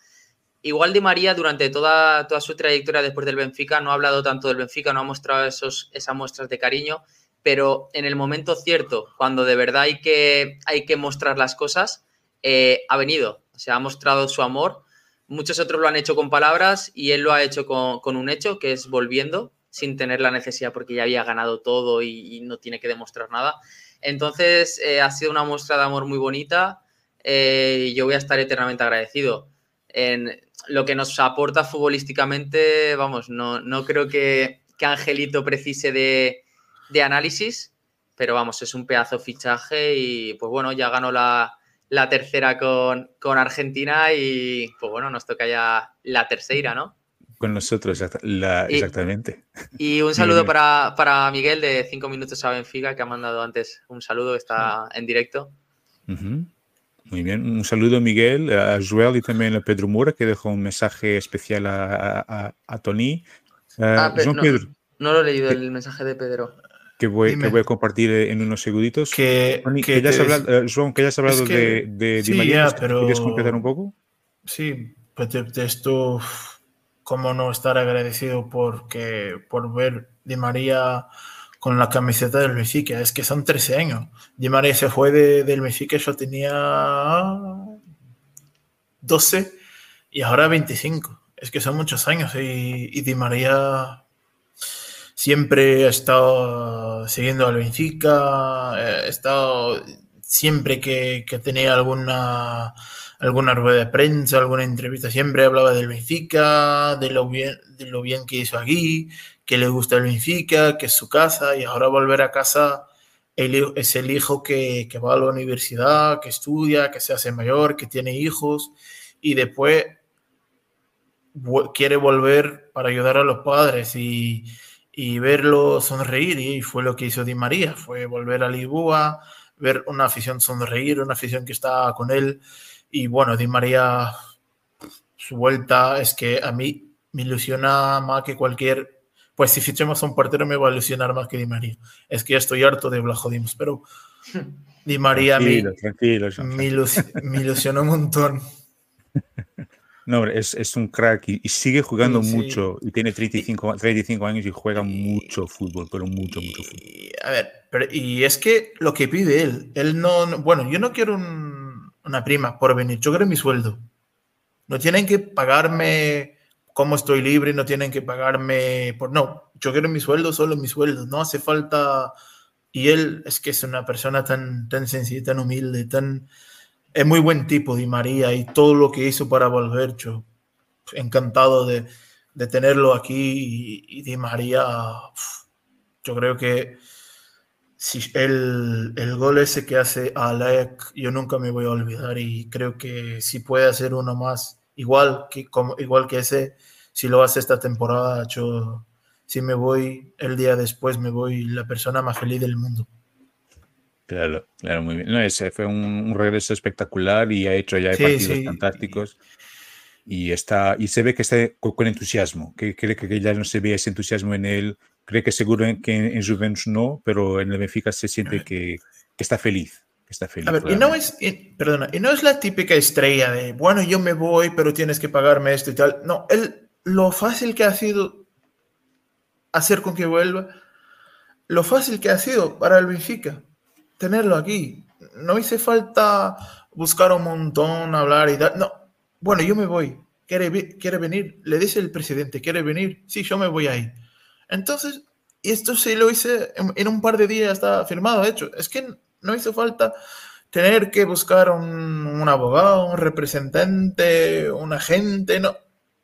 Igual Di María durante toda, toda su trayectoria después del Benfica no ha hablado tanto del Benfica, no ha mostrado esos, esas muestras de cariño, pero en el momento cierto, cuando de verdad hay que, hay que mostrar las cosas, eh, ha venido, o ha mostrado su amor. Muchos otros lo han hecho con palabras y él lo ha hecho con, con un hecho, que es volviendo, sin tener la necesidad porque ya había ganado todo y, no tiene que demostrar nada. Entonces eh, ha sido una muestra de amor muy bonita eh, y yo voy a estar eternamente agradecido. En lo que nos aporta futbolísticamente, vamos, no, no creo que, que Angelito precise de, de, análisis, pero vamos, es un pedazo fichaje y pues bueno, ya ganó la, la tercera con, con Argentina y pues bueno, nos toca ya la tercera, ¿no? Con nosotros, exactamente. Y un saludo para, para, Miguel de 5 minutos a Benfica, que ha mandado antes un saludo, está en directo. Muy bien, un saludo Miguel, a Joel y también a Pedro Mura, que dejó un mensaje especial a, a, Tony. Uh, ah, no, Pedro, no, lo he leído el mensaje de Pedro. Que voy, que voy a compartir en unos segunditos. Que, que, ya has hablado, uh, que ya has hablado de, de, sí, María, pero... ¿Quieres completar un poco? Sí, pues de, de esto cómo no estar agradecido porque, por ver Di María con la camiseta del Benfica. Es que son 13 años. Di María se fue del Benfica, yo tenía 12 y ahora 25. Es que son muchos años y, y Di María siempre ha estado siguiendo al Benfica, estado siempre que, que tenía alguna alguna rueda de prensa, alguna entrevista, siempre hablaba del Benfica, de lo bien, de lo bien que hizo aquí, que le gusta el Benfica, que es su casa, y ahora volver a casa es el hijo que, que va a la universidad, que estudia, que se hace mayor, que tiene hijos, y después quiere volver para ayudar a los padres y, y verlo sonreír, y fue lo que hizo Di María, fue volver a Lisboa, ver una afición sonreír, una afición que está con él, y bueno, Di María, su vuelta es que a mí me ilusiona más que cualquier. Pues si fichemos a un portero me va a ilusionar más que Di María. Es que ya estoy harto de Blajodimos, pero Di María tranquilo, me, tranquilo, me, ilusionó un montón. No, es, es un crack y, sigue jugando mucho y tiene 35, 35 años y juega mucho fútbol, pero mucho, mucho fútbol. A ver, pero, y es que lo que pide él, él no, bueno, yo no quiero un, una prima por venir. Yo quiero mi sueldo. No tienen que pagarme como estoy libre, no tienen que pagarme por... No, yo quiero mi sueldo, solo mi sueldo. No hace falta... Y él es que es una persona tan, tan sencilla, tan humilde, tan... Es muy buen tipo, Di María, y todo lo que hizo para volver, yo encantado de, tenerlo aquí. Y, Di María, yo creo que si el, el, gol ese que hace Alec, yo nunca me voy a olvidar y creo que si puede hacer uno más igual que, como, igual que ese, si lo hace esta temporada, yo si me voy el día después, me voy la persona más feliz del mundo. Claro, claro, muy bien. No, ese fue un, regreso espectacular y ha hecho ya partidos fantásticos. Y, está, y se ve que está con, entusiasmo, que cree que ya no se ve ese entusiasmo en él cree que seguro que en, Juventus no, pero en el Benfica se siente que, que está feliz. Que está feliz a ver, y no es, perdona, y no es la típica estrella de, bueno, yo me voy, pero tienes que pagarme esto y tal. No, él, lo fácil que ha sido hacer con que vuelva, lo fácil que ha sido para el Benfica tenerlo aquí. No hice falta buscar un montón, hablar y tal. No, bueno, yo me voy. ¿Quiere, quiere venir? Le dice el presidente, ¿quiere venir? Sí, yo me voy ahí. Entonces, esto sí lo hice en, un par de días, está firmado, de hecho. Es que no hizo falta tener que buscar un, abogado, un representante, un agente, no.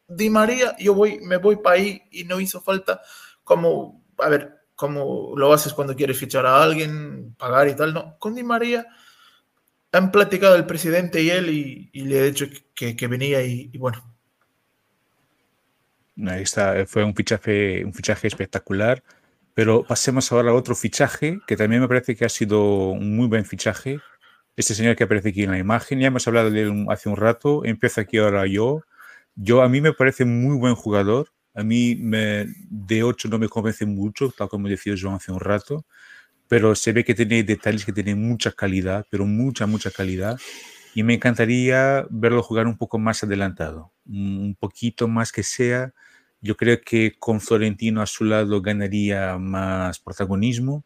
Di María, yo voy, me voy para ahí y no hizo falta como, a ver, como lo haces cuando quieres fichar a alguien, pagar y tal, no. Con Di María han platicado el presidente y él y, le he dicho que, venía y bueno, Ahí está, fue un fichaje, un fichaje espectacular. Pero pasemos ahora a otro fichaje que también me parece que ha sido un muy buen fichaje. Este señor que aparece aquí en la imagen, ya hemos hablado de él hace un rato, empieza aquí ahora yo. Yo a mí me parece muy buen jugador. A mí me, de 8 no me convence mucho, tal como decía Joan hace un rato, pero se ve que tiene detalles que tiene mucha calidad, pero mucha, mucha calidad. Y me encantaría verlo jugar un poco más adelantado, un poquito más que sea yo creo que con Florentino a su lado ganaría más protagonismo,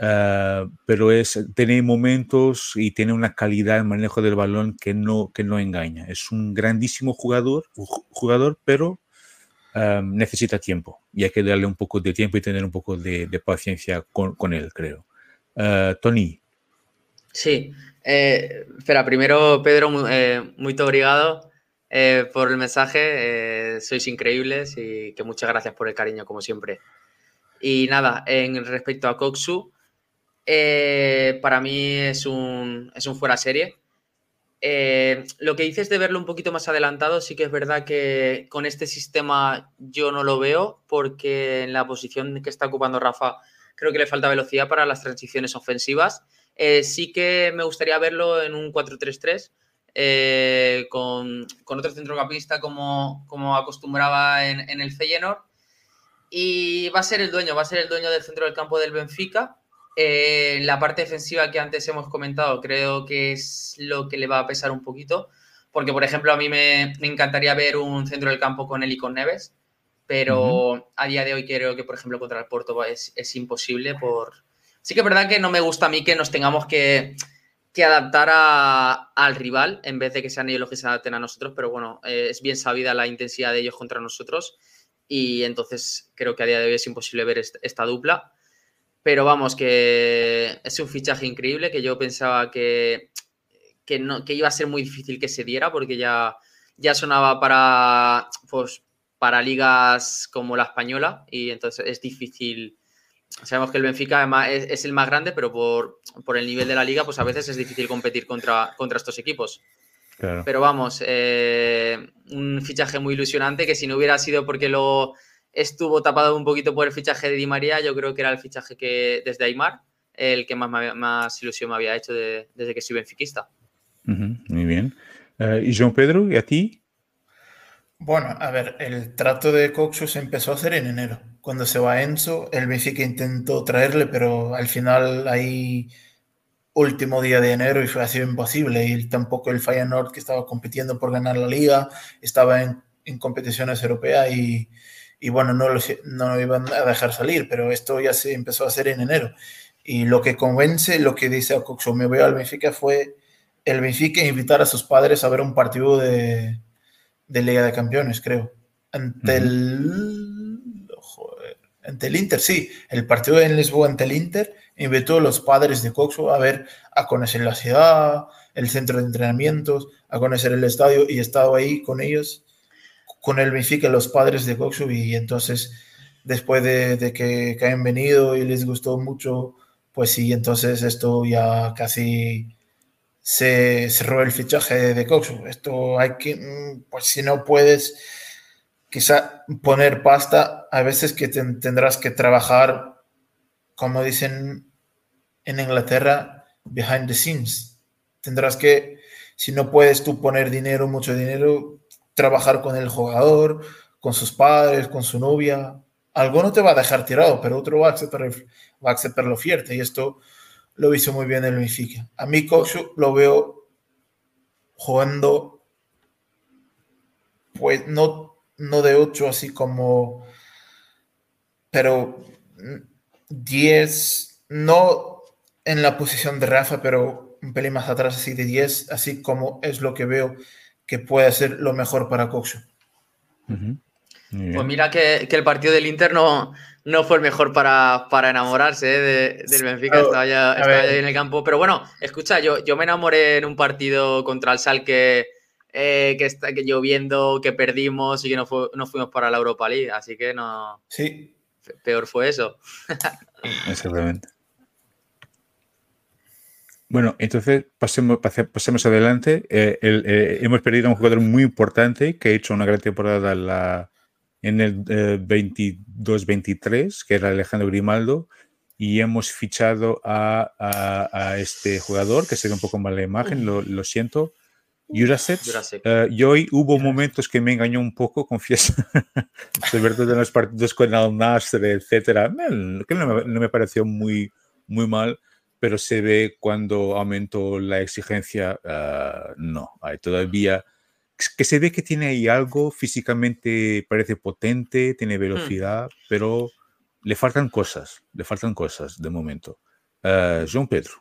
ah, pero es, tiene momentos y tiene una calidad en manejo del balón que no, que no engaña. Es un grandísimo jugador, jugador pero necesita tiempo y hay que darle un poco de tiempo y tener un poco de, paciencia con, él, creo. Uh, Tony. Sí, eh, espera, primero Pedro, eh, muy obrigado. Eh, por el mensaje. Eh, sois increíbles y que muchas gracias por el cariño, como siempre. Y nada, en respecto a Koksu, para mí es un, es un fuera serie. Lo que dices de verlo un poquito más adelantado, sí que es verdad que con este sistema yo no lo veo, porque en la posición que está ocupando Rafa creo que le falta velocidad para las transiciones ofensivas. sí que me gustaría verlo en un 4-3-3 eh, con, otro centrocampista como, como acostumbraba en, el Feyenoord. Y va a ser el dueño, va a ser el dueño del centro del campo del Benfica. Eh, la parte defensiva que antes hemos comentado creo que es lo que le va a pesar un poquito. Porque, por ejemplo, a mí me, encantaría ver un centro del campo con él y con Neves. Pero a día de hoy creo que, por ejemplo, contra el Porto es, es imposible por... Sí que es verdad que no me gusta a mí que nos tengamos que que adaptara al rival en vez de que sean ellos los que se adapten a nosotros, pero bueno, eh, es bien sabida la intensidad de ellos contra nosotros y entonces creo que a día de hoy es imposible ver esta dupla. Pero vamos, que es un fichaje increíble que yo pensaba que, que, no, que iba a ser muy difícil que se diera porque ya, ya sonaba para, pues, para ligas como la española y entonces es difícil. Sabemos que el Benfica es, es el más grande, pero por, por, el nivel de la liga, pues a veces es difícil competir contra, contra estos equipos. Pero vamos, eh, un fichaje muy ilusionante que si no hubiera sido porque lo estuvo tapado un poquito por el fichaje de Di María, yo creo que era el fichaje que desde Aymar, el que más, más ilusión me había hecho desde que soy benfiquista. muy bien. Eh, ¿Y João Pedro, y a ti? Bueno, a ver, el trato de Coxo se empezó a hacer en enero. Cuando se va Enzo, el Benfica intentó traerle, pero al final ahí último día de enero y fue así imposible. Y tampoco el Feyenoord que estaba compitiendo por ganar la liga, estaba en, en competiciones europeas y, y bueno, no lo, no lo iban a dejar salir, pero esto ya se empezó a hacer en enero. Y lo que convence, lo que dice a Coxo, me voy al Benfica, fue el Benfica invitar a sus padres a ver un partido de, de Liga de Campeones, creo. Ante el. ante el Inter, sí. El partido en Lisboa ante el Inter invitó a los padres de Coxo a ver, a conocer la ciudad, el centro de entrenamientos, a conocer el estadio y he estado ahí con ellos, con el Benfica, los padres de Coxo y entonces después de, que, que, hayan venido y les gustó mucho, pues sí, entonces esto ya casi se cerró el fichaje de Coxo. Esto hay que, mm, pues si no puedes quizá poner pasta, a veces que tendrás que trabajar, como dicen en Inglaterra, behind the scenes. Tendrás que, si no puedes tú poner dinero, mucho dinero, trabajar con el jugador, con sus padres, con su novia. Algo no te va a dejar tirado, pero otro va a aceptar, va a aceptar la oferta. Y esto lo hizo muy bien el Benfica. A mí Kokshu lo veo jugando, pues no, no de 8 así como, pero 10, no en la posición de Rafa, pero un pelín más atrás así de 10, así como es lo que veo que puede ser lo mejor para Kokshu. Pues mira que, que, el partido del Inter no, no fue el mejor para, para enamorarse ¿eh? del Benfica, estaba ya, estaba ya en el campo. Pero bueno, escucha, yo, yo me enamoré en un partido contra el Salque eh, que, está, que lloviendo, que perdimos y que no, fue, no fuimos para la Europa League, así que no... Sí. Peor fue eso. Exactamente. Bueno, entonces pasemos, pasemos adelante. Eh, el, eh, hemos perdido a un jugador muy importante que ha hecho una gran temporada la, en el eh, 22-23, que era Alejandro Grimaldo, y hemos fichado a, a, a, este jugador, que se ve un poco mal la imagen, lo, lo siento, Jurasek. Uh, y hoy hubo momentos que me engañó un poco, confieso, sobre todo en los partidos con Al Nasr, etcétera, que no me, no me pareció muy, muy mal, pero se ve cuando aumentó la exigencia, uh, no, hay todavía que se ve que tiene ahí algo, físicamente parece potente, tiene velocidad, mm. pero le faltan cosas, le faltan cosas de momento. Uh, João Pedro,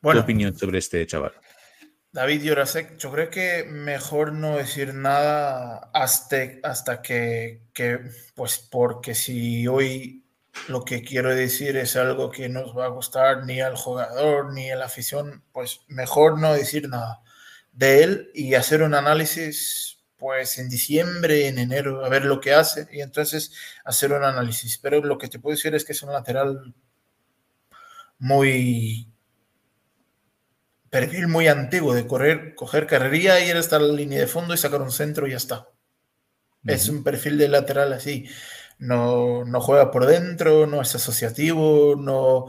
bueno, ¿qué opinión sobre este chaval? David Yorasek, yo creo que mejor no decir nada hasta, hasta que, que, pues porque si hoy lo que quiero decir es algo que nos va a gustar ni al jugador ni a la afición, pues mejor no decir nada de él y hacer un análisis pues en diciembre, en enero, a ver lo que hace y entonces hacer un análisis. Pero lo que te puedo decir es que es un lateral muy perfil muy antiguo de correr, coger carrería, ir hasta la línea de fondo y sacar un centro y ya está. Uh -huh. Es un perfil de lateral así. No, no juega por dentro, no es asociativo, no,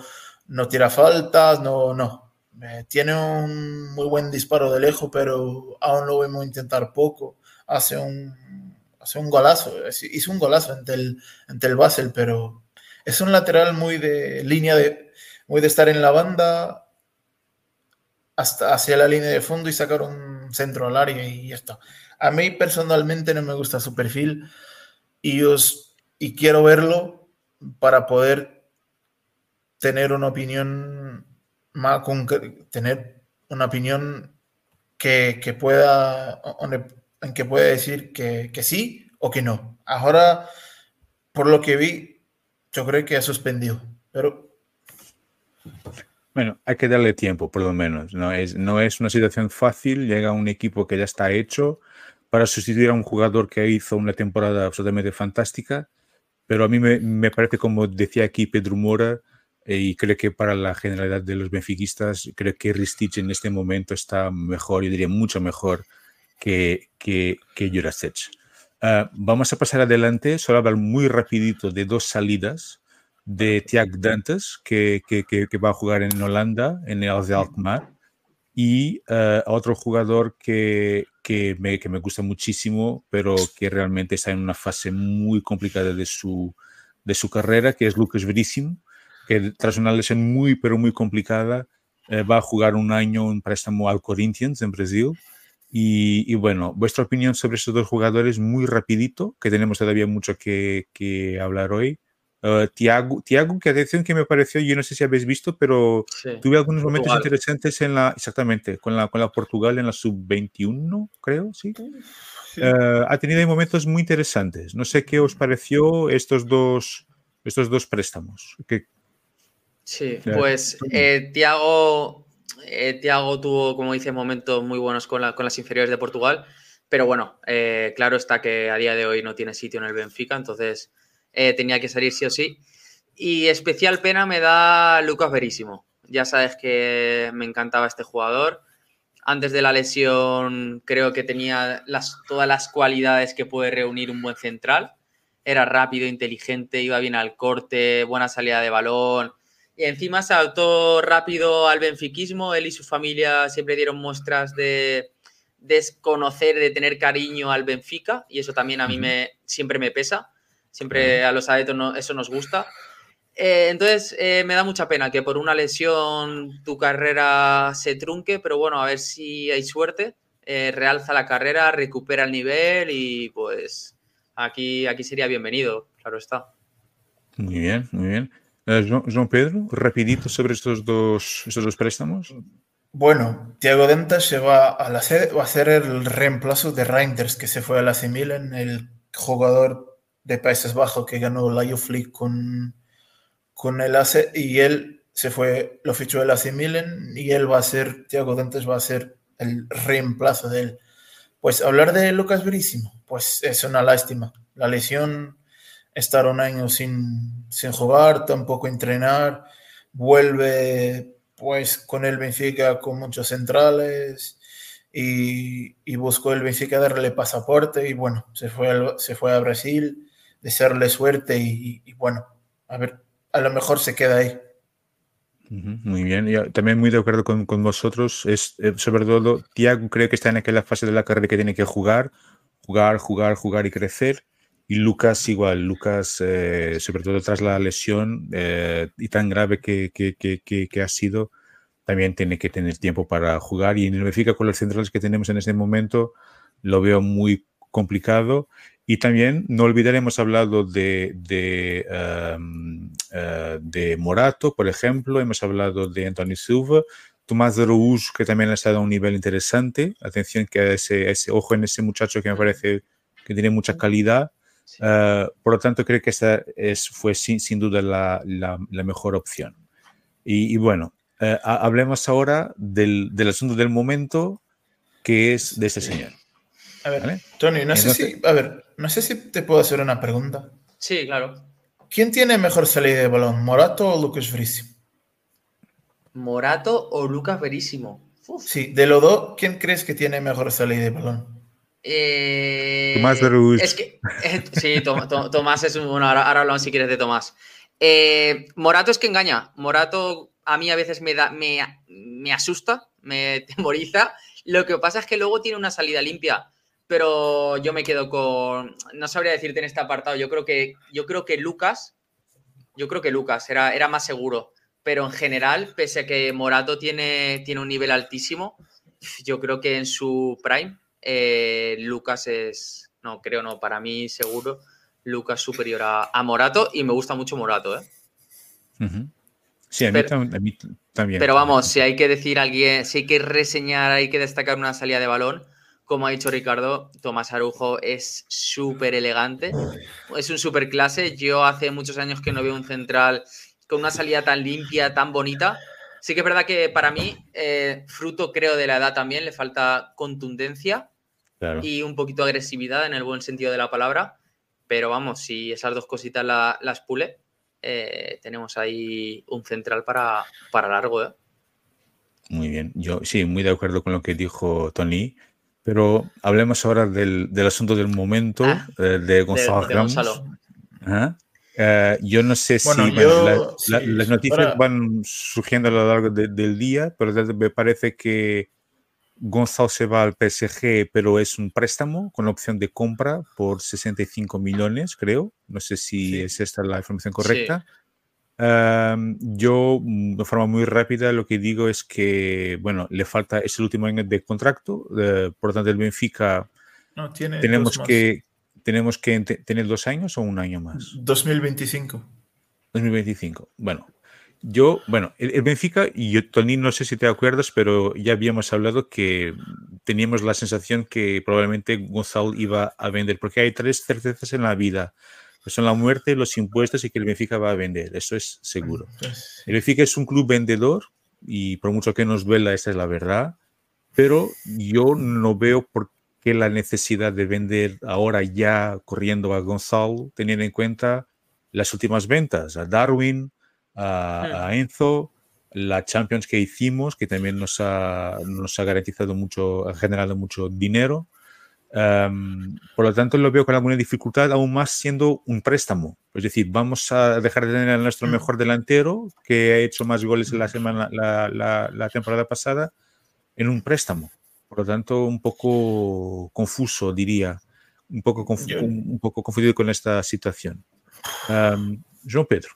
no tira faltas, no, no. Eh, tiene un muy buen disparo de lejos, pero aún lo vemos intentar poco. Hace un, hace un golazo, hizo un golazo ante el, ante el Basel, pero es un lateral muy de línea de, muy de estar en la banda hasta hacia la línea de fondo y sacar un centro al área y ya está. A mí personalmente no me gusta su perfil y, os, y quiero verlo para poder tener una opinión más tener una opinión que, pueda, en que puede decir que, que, sí o que no. Ahora, por lo que vi, yo creo que ha suspendido, pero... Bueno, hay que darle tiempo, por lo menos. No es, no es una situación fácil. Llega un equipo que ya está hecho para sustituir a un jugador que hizo una temporada absolutamente fantástica. Pero a mí me, me parece, como decía aquí Pedro Mora, eh, y creo que para la generalidad de los benfiquistas, creo que Ristich en este momento está mejor, yo diría mucho mejor que, que, que. Uh, vamos a pasar adelante, solo hablar muy rapidito de dos salidas de Tiago Dantes, que, que, que, va a jugar en Holanda, en el de Alkmaar, y uh, otro jugador que, que, me, que me gusta muchísimo, pero que realmente está en una fase muy complicada de su, de su carrera, que es Lucas Veríssimo, que tras una lesión muy, pero muy complicada, eh, va a jugar un año en préstamo al Corinthians en Brasil. Y, bueno, vuestra opinión sobre estos dos jugadores muy rapidito, que tenemos todavía mucho que, que hablar hoy. Uh, Tiago, Tiago, que atención que me pareció, yo no sé si habéis visto, pero tuve algunos momentos interesantes en la, exactamente, con la, con la Portugal en la sub-21, creo, ¿sí? Uh, ha tenido momentos muy interesantes. No sé qué os pareció estos dos, estos dos préstamos. ¿Qué, Sí, pues eh, Tiago, eh, Tiago tuvo, como dice, momentos muy buenos con, las inferiores de Portugal, pero bueno, eh, claro está que a día de hoy no tiene sitio en el Benfica, entonces tenía que salir sí o sí. Y especial pena me da Lucas Verísimo. Ya sabes que me encantaba este jugador. Antes de la lesión creo que tenía las, todas las cualidades que puede reunir un buen central. Era rápido, inteligente, iba bien al corte, buena salida de balón, y encima saltó rápido al benfiquismo. Él y su familia siempre dieron muestras de desconocer, de tener cariño al Benfica. Y eso también a mí me, siempre me pesa. Siempre a los adeptos eso nos gusta. Eh, entonces eh, me da mucha pena que por una lesión tu carrera se trunque, pero bueno, a ver si hay suerte. Eh, realza la carrera, recupera el nivel y pues aquí, aquí sería bienvenido, claro está. Muy bien, muy bien. Eh, João Pedro, rapidito sobre estos dos, estos dos préstamos. Bueno, Tiago Denta se va a, la va a hacer el reemplazo de Reinders, que se fue a la Milan, el jugador de Países Bajos que ganó la Youth League con, con el AC, y él se fue, lo fichó el AC Milan, y él va a ser, Tiago Dentes va a ser el reemplazo de él. Pues hablar de Lucas Verísimo, pues es una lástima. La lesión estar un año sin, sin jugar, tampoco entrenar, vuelve pues con el Benfica con muchos centrales y, y, buscó el Benfica darle pasaporte y bueno, se fue, se fue a Brasil, desearle suerte y, bueno, a ver, a lo mejor se queda ahí. Muy bien, Yo también muy de acuerdo con, con vosotros. Es, eh, sobre todo, Tiago creo que está en aquella fase de la carrera que tiene que jugar, jugar, jugar, jugar y crecer. Y Lucas igual, Lucas, eh, sobre todo tras la lesión eh, y tan grave que, que, que, que, ha sido, también tiene que tener tiempo para jugar. Y en el Benfica, con los centrales que tenemos en este momento, lo veo muy complicado. Y también no olvidaremos hablado de, de, um, uh, de Morato, por ejemplo, hemos hablado de Antonio Silva, Tomás de que también ha estado a un nivel interesante. Atención que ese, ese ojo en ese muchacho que me parece que tiene mucha calidad Uh, por lo tanto, creo que esta es, fue sin, sin duda la, la, la, mejor opción. Y, y bueno, uh, hablemos ahora del, del, asunto del momento, que es de este señor. A ver, ¿Vale? Tony, no Entonces, sé si, a ver, no sé si te puedo hacer una pregunta. Sí, claro. ¿Quién tiene mejor salida de balón, Morato o Lucas Verísimo? ¿Morato o Lucas Verísimo? Uf. Sí, de los dos, ¿quién crees que tiene mejor salida de balón? Eh, Tomás de Rubus. Es que, eh, sí, to, to, Tomás es un. Bueno, ahora, ahora, hablamos si quieres de Tomás. Eh, Morato es que engaña. Morato a mí a veces me, da, me, me asusta, me temoriza. Lo que pasa es que luego tiene una salida limpia. Pero yo me quedo con. No sabría decirte en este apartado. Yo creo que, yo creo que Lucas. Yo creo que Lucas era, era más seguro. Pero en general, pese a que Morato tiene, tiene un nivel altísimo, yo creo que en su prime eh, Lucas es, no, creo no, para mí seguro, Lucas superior a, a, Morato y me gusta mucho Morato. ¿eh? Uh -huh. Sí, a mí, también. Pero vamos, si hay que decir alguien, si hay que reseñar, hay que destacar una salida de balón, como ha dicho Ricardo, Tomás Arujo es súper elegante, es un súper clase. Yo hace muchos años que no veo un central con una salida tan limpia, tan bonita. Sí que es verdad que para mí, eh, fruto creo de la edad también, le falta contundencia y un poquito agresividad en el buen sentido de la palabra. Pero vamos, si esas dos cositas las pule, eh, tenemos ahí un central para, para largo. ¿eh? Muy bien, yo sí, muy de acuerdo con lo que dijo Tony, pero hablemos ahora del, asunto del momento ah, eh, de Gonzalo Ramos. yo no sé si las noticias van surgiendo a lo largo del día, pero me parece que Gonzalo se va al PSG, pero es un préstamo con opción de compra por 65 millones, creo. No sé si es esta la información correcta. Yo, mm, de forma muy rápida, lo que digo es que, bueno, le falta, es el último año de contrato, eh, por lo tanto, el Benfica no, tiene tenemos, que, tenemos que tener dos años o un año más. 2025. 2025. Bueno, yo, bueno, el, Benfica, y yo, Tony, no sé si te acuerdas, pero ya habíamos hablado que teníamos la sensación que probablemente Gonzalo iba a vender, porque hay tres certezas en la vida, que son la muerte, los impuestos y que el Benfica va a vender, eso es seguro. Pues el Benfica es un club vendedor y por mucho que nos duela, esa es la verdad, pero yo no veo por qué la necesidad de vender ahora ya corriendo a Gonzalo, teniendo en cuenta las últimas ventas, a Darwin, a, Enzo, la Champions que hicimos, que también nos ha, nos ha garantizado mucho, ha generado mucho dinero. Em, por lo tanto, lo veo con alguna dificultad, aún más siendo un préstamo. Es decir, vamos a dejar de tener a nuestro mm. mejor delantero, que ha hecho más goles la, semana, la, la, temporada pasada, en un préstamo. Por lo tanto, un poco confuso, diría. Un poco, un, poco confundido con esta situación. Um, João Pedro.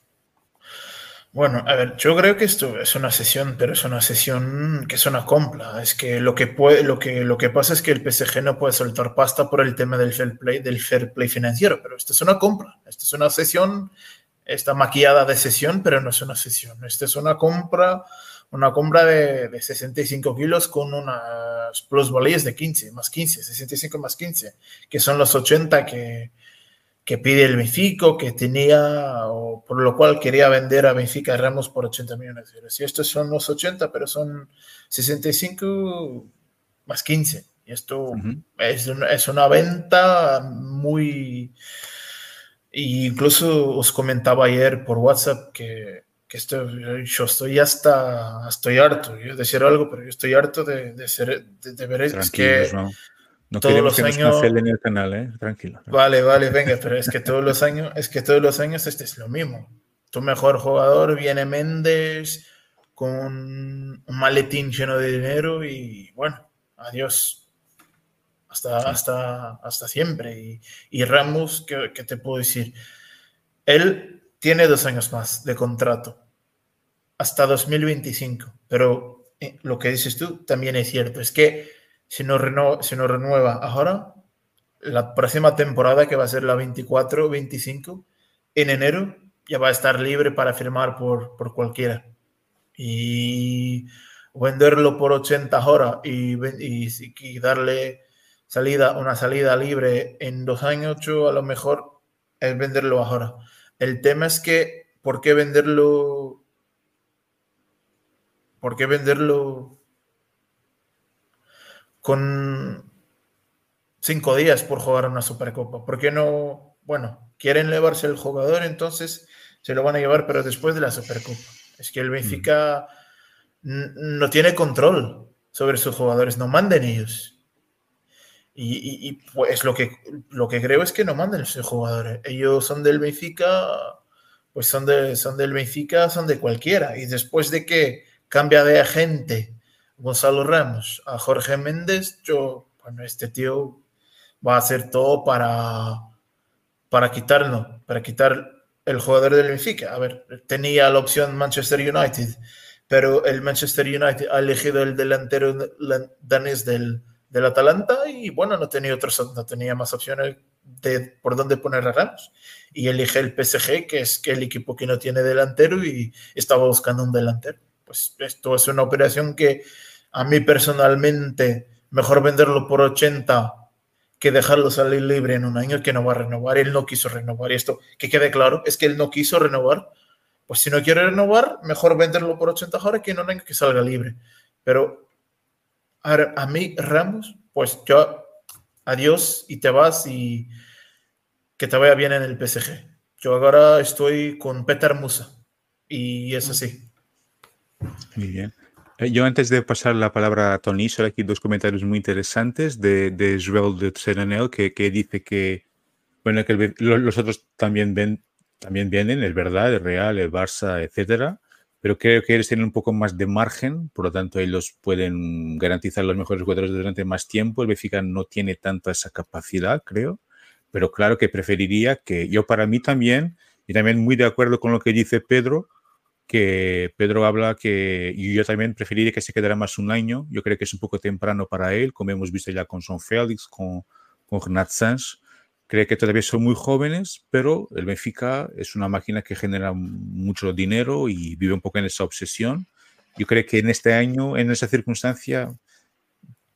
Bueno, a ver, yo creo que esto es una sesión, pero es una sesión que es una compra. Es que lo que puede, lo que, lo que pasa es que el PSG no puede soltar pasta por el tema del fair play, del fair play financiero, pero esto es una compra. Esto es una sesión, está maquillada de sesión, pero no es una sesión. Esta es una compra, una compra de, de 65 kilos con unas plusvalías de 15, más 15, 65 más 15, que son los 80 que, que pide el Benfica, que tenía, o por lo cual quería vender a Benfica Ramos por 80 millones de euros. Y estos son los 80, pero son 65 más 15. Y esto es, una, es, una, venta muy... incluso os comentaba ayer por WhatsApp que, que esto, yo estoy hasta, estoy harto, yo decir algo, pero yo estoy harto de, de, ser, de, ver es que... No todos los que años. en el canal, ¿eh? Tranquilo. Vale, vale, venga, pero es que todos los años, es que todos los años este es lo mismo. Tu mejor jugador viene Méndez con un maletín lleno de dinero y bueno, adiós. Hasta, hasta, hasta siempre. Y, y Ramos, ¿qué, ¿qué te puedo decir? Él tiene dos años más de contrato, hasta 2025. Pero eh, lo que dices tú también es cierto. Es que si no, renueva, ahora, la próxima temporada, que va a ser la 24-25, en enero, ya va a estar libre para firmar por, por cualquiera. Y venderlo por 80 horas y, y, darle salida, una salida libre en dos años, a lo mejor es venderlo ahora. El tema es que, ¿por qué venderlo? ¿Por qué venderlo con cinco días por jugar una Supercopa. ¿Por qué no? Bueno, quieren llevarse el jugador, entonces se lo van a llevar, pero después de la Supercopa. Es que el Benfica no tiene control sobre sus jugadores, no manden ellos. Y, pues lo que, lo que creo es que no manden sus jugadores. Ellos son del Benfica, pues son, de, son del Benfica, son de cualquiera. Y después de que cambia de agente Gonzalo Ramos a Jorge Méndez, yo, bueno, este tío va a hacer todo para, para quitarlo, para quitar el jugador del Benfica. A ver, tenía la opción Manchester United, pero el Manchester United ha elegido el delantero danés del, del Atalanta y bueno, no tenía otros, no tenía más opciones de por dónde poner a Ramos. Y elige el PSG, que es el equipo que no tiene delantero y estaba buscando un delantero. Pues esto es una operación que a mí personalmente mejor venderlo por 80 que dejarlo salir libre en un año que no va a renovar. Él no quiso renovar. Y esto, que quede claro, es que él no quiso renovar. Pues si no quiere renovar, mejor venderlo por 80 ahora que no año que salga libre. Pero a, a mí, Ramos, pues yo, adiós y te vas y que te vaya bien en el PSG. Yo ahora estoy con Peter Musa y es así. Muy bien. Eh, yo antes de pasar la palabra a Tony, solo aquí dos comentarios muy interesantes de, de Joel de Serenel que, que, dice que, bueno, que los otros también, ven, también vienen, es verdad, el Real, el Barça, etcétera, pero creo que ellos tienen un poco más de margen, por lo tanto ellos pueden garantizar los mejores jugadores durante más tiempo. El Benfica no tiene tanta esa capacidad, creo, pero claro que preferiría que yo para mí también, y también muy de acuerdo con lo que dice Pedro, que Pedro habla que yo también preferiría que se quedara más un año. Yo creo que es un poco temprano para él, como hemos visto ya con Son Félix, con, con Renat Sanz. Creo que todavía son muy jóvenes, pero el Benfica es una máquina que genera mucho dinero y vive un poco en esa obsesión. Yo creo que en este año, en esa circunstancia,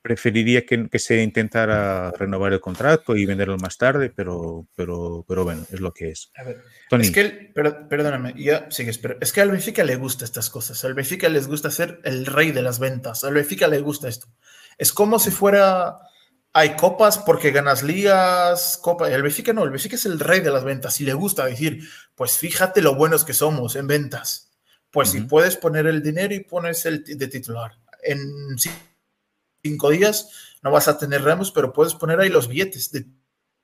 preferiría que, que, se intentara renovar el contrato y venderlo más tarde, pero, pero, pero bueno, es lo que es. A ver, Tony. Es que, pero, perdóname, ya sigues, pero es que al Benfica le gusta estas cosas, al Benfica les gusta ser el rey de las ventas, al Benfica le gusta esto. Es como si fuera, hay copas porque ganas ligas, copa, el Benfica no, el Benfica es el rey de las ventas y le gusta decir, pues fíjate lo buenos que somos en ventas. Pues uh -huh. si puedes poner el dinero y pones el de titular. En cinco días no vas a tener Ramos, pero puedes poner ahí los billetes de,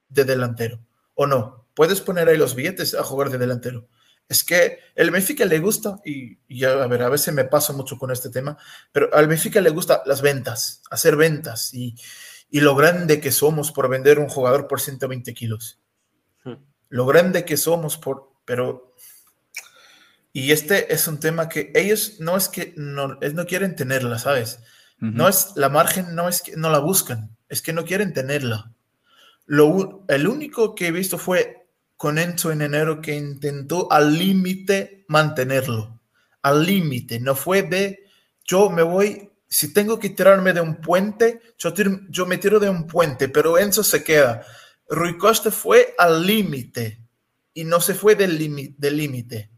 de, delantero. ¿O no? Puedes poner ahí los billetes a jugar de delantero. Es que el Benfica le gusta, y, y a ver, a veces me paso mucho con este tema, pero al Benfica le gusta las ventas, hacer ventas y, y lo grande que somos por vender un jugador por 120 kilos. Hmm. Lo grande que somos por, pero y este es un tema que ellos no es que no, no quieren tenerla, ¿sabes? No es la margen, no es que no la buscan, es que no quieren tenerla. Lo, el único que he visto fue con Enzo en enero que intentó al límite mantenerlo. Al límite, no fue de yo me voy, si tengo que tirarme de un puente, yo, tiro, yo me tiro de un puente, pero Enzo se queda. Rui Costa fue al límite y no se fue del límite.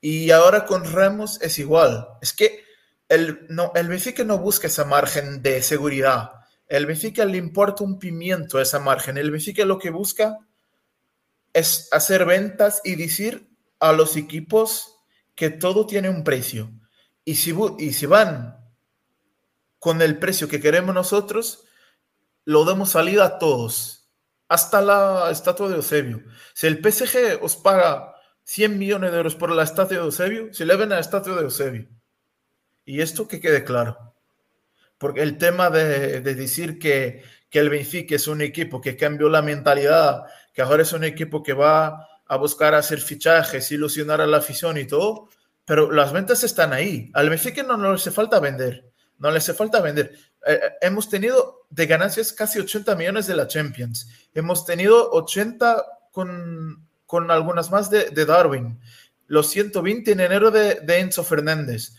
Y ahora con Ramos es igual. Es que el, no, el Benfica no busca esa margen de seguridad. El Benfica le importa un pimiento esa margen. El Benfica lo que busca es hacer ventas y decir a los equipos que todo tiene un precio. Y si, y si van con el precio que queremos nosotros, lo damos salida a todos. Hasta la estatua de Eusebio. Si el PSG os paga 100 millones de euros por la estatua de Eusebio, se le ven a la estatua de Eusebio. Y esto que quede claro. Porque el tema de, de decir que, que, el Benfica es un equipo que cambió la mentalidad, que ahora es un equipo que va a buscar hacer fichajes, ilusionar a la afición y todo, pero las ventas están ahí. Al Benfica no, le hace falta vender, no le hace falta vender. Eh, hemos tenido de ganancias casi 80 millones de la Champions. Hemos tenido 80 con, con algunas más de, Darwin. Los 120 en enero de Enzo Fernández.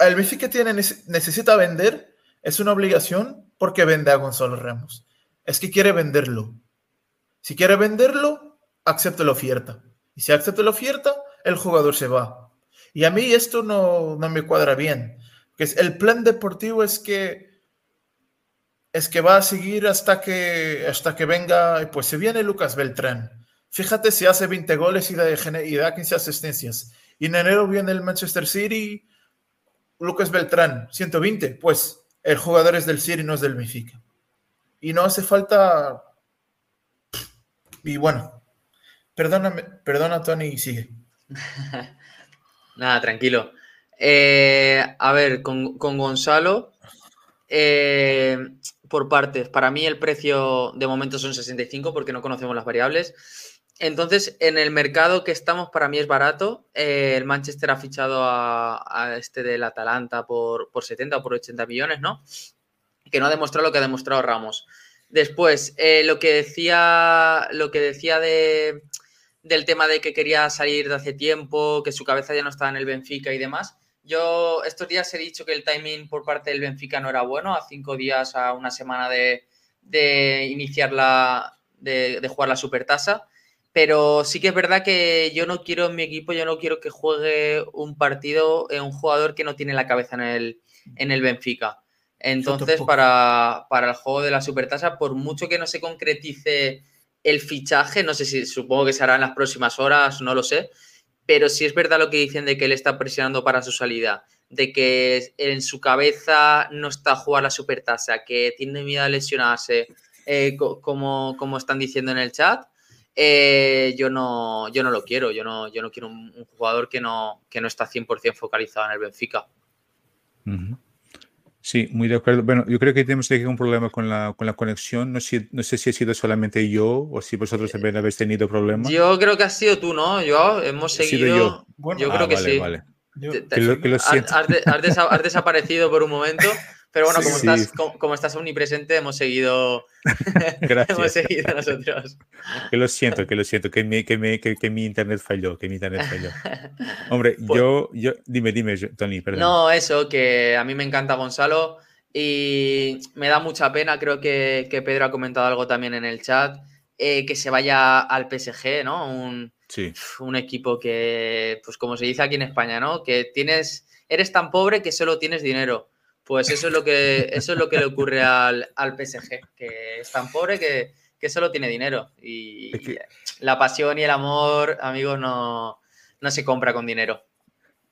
El Benfica tiene, necesita vender, es una obligación porque vende a Gonzalo Ramos. Es que quiere venderlo. Si quiere venderlo, acepte la oferta. Y si acepta la oferta, el jugador se va. Y a mí esto no, no me cuadra bien. Que el plan deportivo es que es que va a seguir hasta que hasta que venga, pues se viene Lucas Beltrán. Fíjate si hace 20 goles y da, y da 15 asistencias. Y en enero viene el Manchester City, Lucas Beltrán, 120. Pues el jugador es del City, no es del Benfica. Y no hace falta. Y bueno, perdóname, perdona, Tony, y sigue. Nada, tranquilo. Eh, a ver, con, con Gonzalo, eh, por partes. Para mí el precio de momento son 65 porque no conocemos las variables. Entonces, en el mercado que estamos, para mí es barato. Eh, el Manchester ha fichado a, este del Atalanta por, por, 70 o por 80 millones, ¿no? Que no ha demostrado lo que ha demostrado Ramos. Después, eh, lo que decía, lo que decía de, del tema de que quería salir de hace tiempo, que su cabeza ya no estaba en el Benfica y demás. Yo estos días he dicho que el timing por parte del Benfica no era bueno, a cinco días, a una semana de, de iniciar la, de, de, jugar la supertasa. Pero sí que es verdad que yo no quiero en mi equipo, yo no quiero que juegue un partido en un jugador que no tiene la cabeza en el, en el Benfica. Entonces, para, para, el juego de la supertasa, por mucho que no se concretice el fichaje, no sé si supongo que se hará en las próximas horas, no lo sé, pero si es verdad lo que dicen de que él está presionando para su salida, de que en su cabeza no está a jugar la supertasa, que tiene miedo a lesionarse, eh, como, como están diciendo en el chat, eh, yo, no, yo no lo quiero. Yo no, yo no quiero un, un jugador que no, que no está 100% focalizado en el Benfica. Uh -huh. Sí, muy de acuerdo. Bueno, yo creo que tenemos aquí un problema con la, con la conexión. No sé, no sé si ha sido solamente yo o si vosotros también habéis tenido problemas. Yo creo que has sido tú, ¿no? Yo hemos seguido. yo, bueno, yo creo ah, que vale, sí. Vale. Yo- Te- te- Que lo- que lo has, siento. has de- has desa- has desaparecido por un momento, pero bueno, como, Sí. estás, como, como estás omnipresente, hemos seguido, hemos seguido nosotros. Que lo siento, que lo siento, que mi, que mi, que, que mi internet falló, que mi internet falló. Hombre, Pues- yo, yo, dime, dime, Tony, perdón. No, eso, que a mí me encanta Gonzalo y me da mucha pena, creo que, que Pedro ha comentado algo también en el chat, eh, que se vaya al PSG, ¿no? Un, Sí, un equipo que, pues como se dice aquí en España, ¿no? Que tienes, eres tan pobre que solo tienes dinero. Pues eso es lo que, eso es lo que le ocurre al, al PSG, que es tan pobre que, que solo tiene dinero. Y Es que- la pasión y el amor, amigos, no, no se compra con dinero.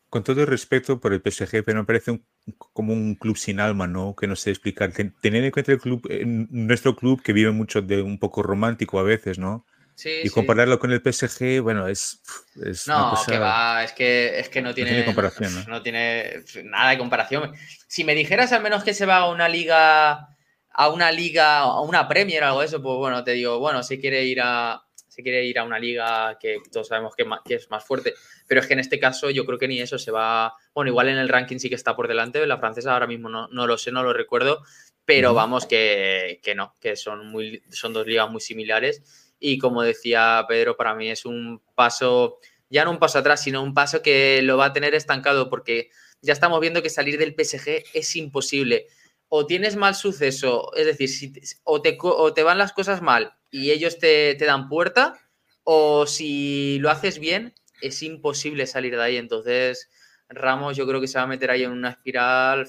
con todo el respeto por el PSG, pero me parece un- como un club sin alma, ¿no? Que no sé explicar. Ten- Tener en cuenta el club, eh, nuestro club que vive mucho de un poco romántico a veces, ¿no? Sí, Y sí. compararlo con el PSG, bueno, es, es una No, cosa... que va, es que, es que no tiene, tiene comparación, ¿no? no tiene nada de comparación. Si me dijeras al menos que se va a una liga, a una liga, a una Premier o algo de eso, pues bueno, te digo, bueno, si quiere ir a, si quiere ir a una liga que todos sabemos que, que es más fuerte, pero es que en este caso yo creo que ni eso se va, bueno, igual en el ranking sí que está por delante, la francesa ahora mismo no, no lo sé, no lo recuerdo, pero vamos que, que no, que son, muy, son dos ligas muy similares y como decía Pedro, para mí es un paso, ya no un paso atrás, sino un paso que lo va a tener estancado porque ya estamos viendo que salir del PSG es imposible. O tienes mal suceso, es decir, si o, te, te van las cosas mal y ellos te, te dan puerta, o si lo haces bien, es imposible salir de ahí. Entonces, Ramos yo creo que se va a meter ahí en una espiral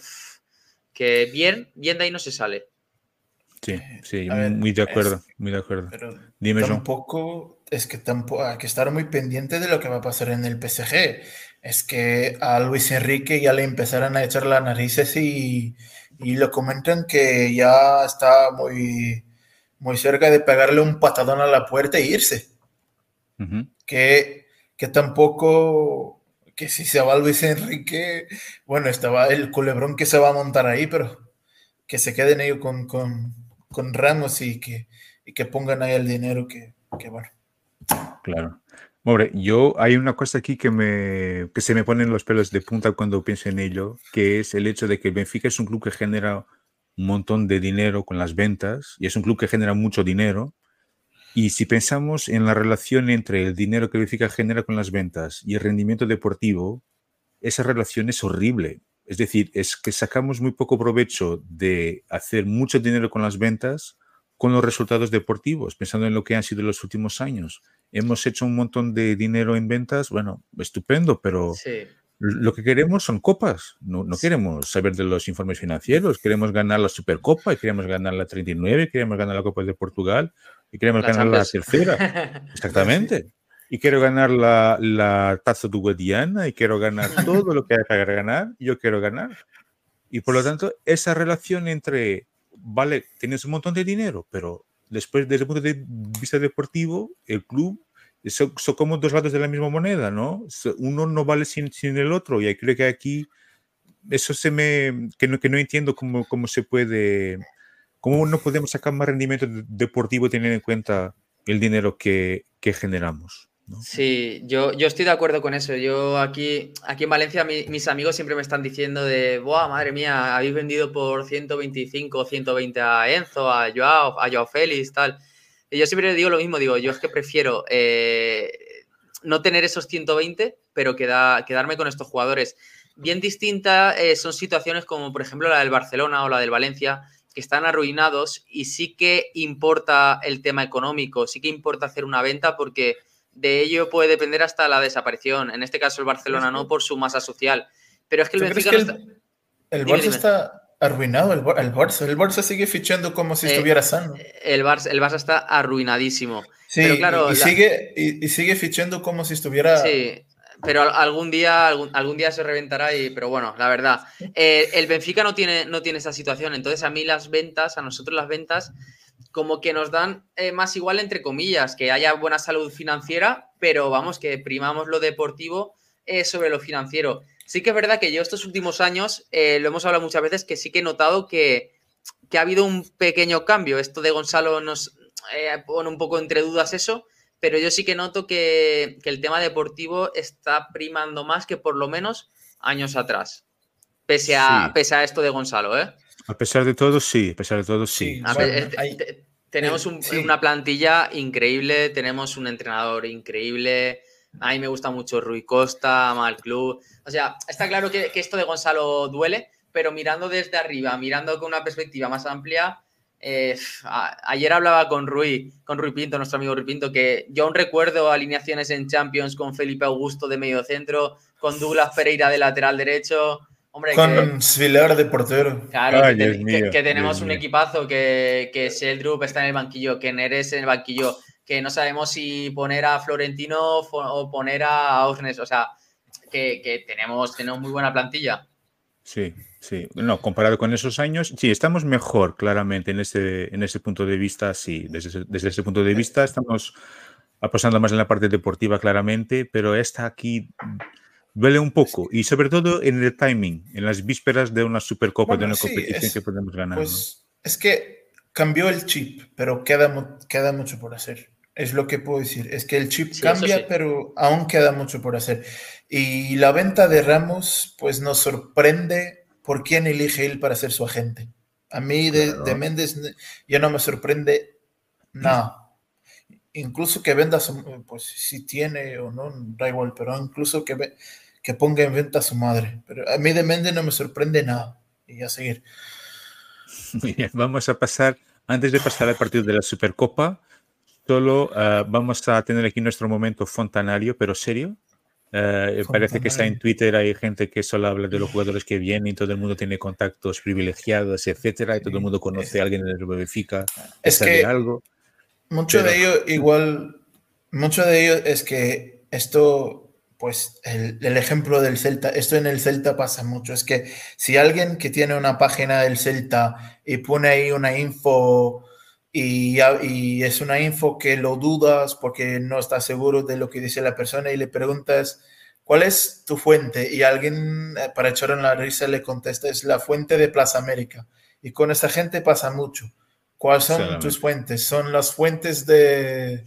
que bien, bien de ahí no se sale. Sí, sí, ver, muy de es- acuerdo, muy de acuerdo. Pero Dime, tampoco es que tampoco hay que estar muy pendiente de lo que va a pasar en el PSG. Es que a Luis Enrique ya le empezaron a echar las narices y, y lo comentan que ya está muy, muy cerca de pegarle un patadón a la puerta e irse. Ujú. Que, que tampoco, que si se va Luis Enrique, bueno, estaba el culebrón que se va a montar ahí, pero que se queden ellos con, con, con Ramos y que, y que pongan ahí el dinero que, que. Claro. Hombre, yo hay una cosa aquí que me que se me ponen los pelos de punta cuando pienso en ello, que es el hecho de que Benfica es un club que genera un montón de dinero con las ventas y es un club que genera mucho dinero. Y si pensamos en la relación entre el dinero que Benfica genera con las ventas y el rendimiento deportivo, esa relación es horrible. Es decir, es que sacamos muy poco provecho de hacer mucho dinero con las ventas con los resultados deportivos, pensando en lo que han sido los últimos años. Hemos hecho un montón de dinero en ventas, bueno, estupendo, pero Sí. lo que queremos son copas. No, no queremos saber de los informes financieros, queremos ganar la Supercopa, y queremos ganar la 39, queremos ganar la Copa de Portugal y queremos La ganar la tercera. Exactamente. Y quiero ganar la, la taza de Guadiana y quiero ganar todo lo que hay para ganar. Yo quiero ganar. Y por lo tanto, esa relación entre, vale, tienes un montón de dinero, pero después, desde el punto de vista deportivo, el club son, son como dos lados de la misma moneda, ¿no? Uno no vale sin, sin el otro. Y creo que aquí, eso se me, que no, que no entiendo cómo, cómo se puede, cómo no podemos sacar más rendimiento de- deportivo teniendo en cuenta el dinero que, que generamos. Sí, yo, yo estoy de acuerdo con eso. Yo aquí, aquí en Valencia, mis amigos siempre me están diciendo de, ¡buah, madre mía! Habéis vendido por 125 o 120 a Enzo, a Joao, a Joao Félix, tal. Y yo siempre digo lo mismo, digo, yo es que prefiero eh, no tener esos 120, pero quedarme con estos jugadores. Bien distinta eh, son situaciones como, por ejemplo, la del Barcelona o la del Valencia, que están arruinados y sí que importa el tema económico, sí que importa hacer una venta porque de ello puede depender hasta la desaparición. En este caso el Barcelona no por su masa social. Pero es que el Benfica el, está... el Barça está arruinado, el, Barça. El Barça sigue fichando como si eh, estuviera sano. El Barça, el Barça está arruinadísimo. Sí, pero claro, y, sigue, y, sigue fichando como si estuviera... Sí, pero algún día, algún, día se reventará y, pero bueno, la verdad. Eh, el Benfica no tiene, no tiene esa situación. Entonces a mí las ventas, a nosotros las ventas como que nos dan eh, más igual, entre comillas, que haya buena salud financiera, pero vamos, que primamos lo deportivo eh, sobre lo financiero. Sí que es verdad que yo estos últimos años, eh, lo hemos hablado muchas veces, que sí que he notado que, ha habido un pequeño cambio. Esto de Gonzalo nos pone un poco entre dudas eso, pero yo sí que noto que, el tema deportivo está primando más que por lo menos años atrás, pese a, pese a esto de Gonzalo, ¿eh? A pesar de todo, sí, a pesar de todo, sí. tenemos una plantilla increíble, tenemos un entrenador increíble. A mí me gusta mucho Rui Costa, mal club. O sea, está claro que, esto de Gonzalo duele, pero mirando desde arriba, mirando con una perspectiva más amplia, eh, ayer hablaba con Rui, con Rui Pinto, nuestro amigo Rui Pinto, que yo aún recuerdo alineaciones en Champions con Felipe Augusto de medio centro, con Douglas Pereira de lateral derecho, con Svilar de portero. Claro, que, tenemos un equipazo, que, que Seldrup está en el banquillo, que Neres en el banquillo, que no sabemos si poner a Florentino o poner a Osnes. O sea, que, tenemos, tenemos muy buena plantilla. Sí, sí. No, comparado con esos años, sí, estamos mejor, claramente, en ese, en ese punto de vista, sí. Desde, desde ese punto de vista estamos apostando más en la parte deportiva, claramente, pero esta aquí duele un poco y sobre todo en el timing, en las vísperas de una Supercopa, de una competición que podemos ganar. Pues es que cambió el chip, pero queda, queda mucho por hacer. Es lo que puedo decir. Es que el chip cambia, pero aún queda mucho por hacer. Y la venta de Ramos, pues nos sorprende por quién elige él para ser su agente. A mí de, de Méndez ya no me sorprende nada incluso que venda, pues si tiene o no, da igual, pero incluso que, que ponga en venta a su madre. Pero a mí de Méndez no me sorprende nada. Y a seguir. Muy bien, vamos a pasar, antes de pasar al partido de la Supercopa, solo ah, vamos a tener aquí nuestro momento fontanario, pero serio. Uh, parece que está en Twitter, hay gente que solo habla de los jugadores que vienen, y todo el mundo tiene contactos privilegiados, etcétera, y todo el mundo conoce a alguien en el Benfica. Es que algo. Mucho de ello, igual, mucho de ello es que esto, pues el, ejemplo del Celta, esto en el Celta pasa mucho, es que si alguien que tiene una página del Celta y pone ahí una info y, y es una info que lo dudas porque no estás seguro de lo que dice la persona y le preguntas, ¿cuál es tu fuente? Y alguien eh, para echar en la risa le contesta, es la fuente de Plaza América. Y con esa gente pasa mucho. ¿Cuáles son tus fuentes? Son las fuentes de,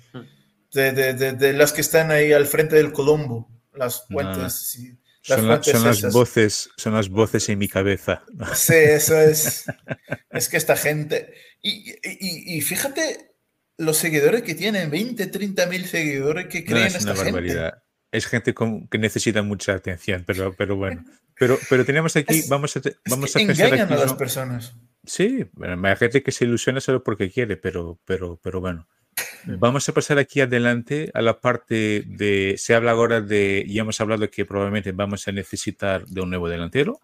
de, las que están ahí al frente del Colombo. Las fuentes. son, las voces, son las voces en mi cabeza. Sí, eso es. es que esta gente. Y, fíjate los seguidores que tienen: 20, 30 mil seguidores que creen es esta gente. Es gente que necesita mucha atención, pero, pero bueno. Pero, pero tenemos aquí, vamos a, vamos a engañan a las personas. Sí, hay gente que se ilusiona solo porque quiere, pero, pero, pero bueno. Vamos a pasar aquí adelante a la parte de, se habla ahora de, ya hemos hablado que probablemente vamos a necesitar de un nuevo delantero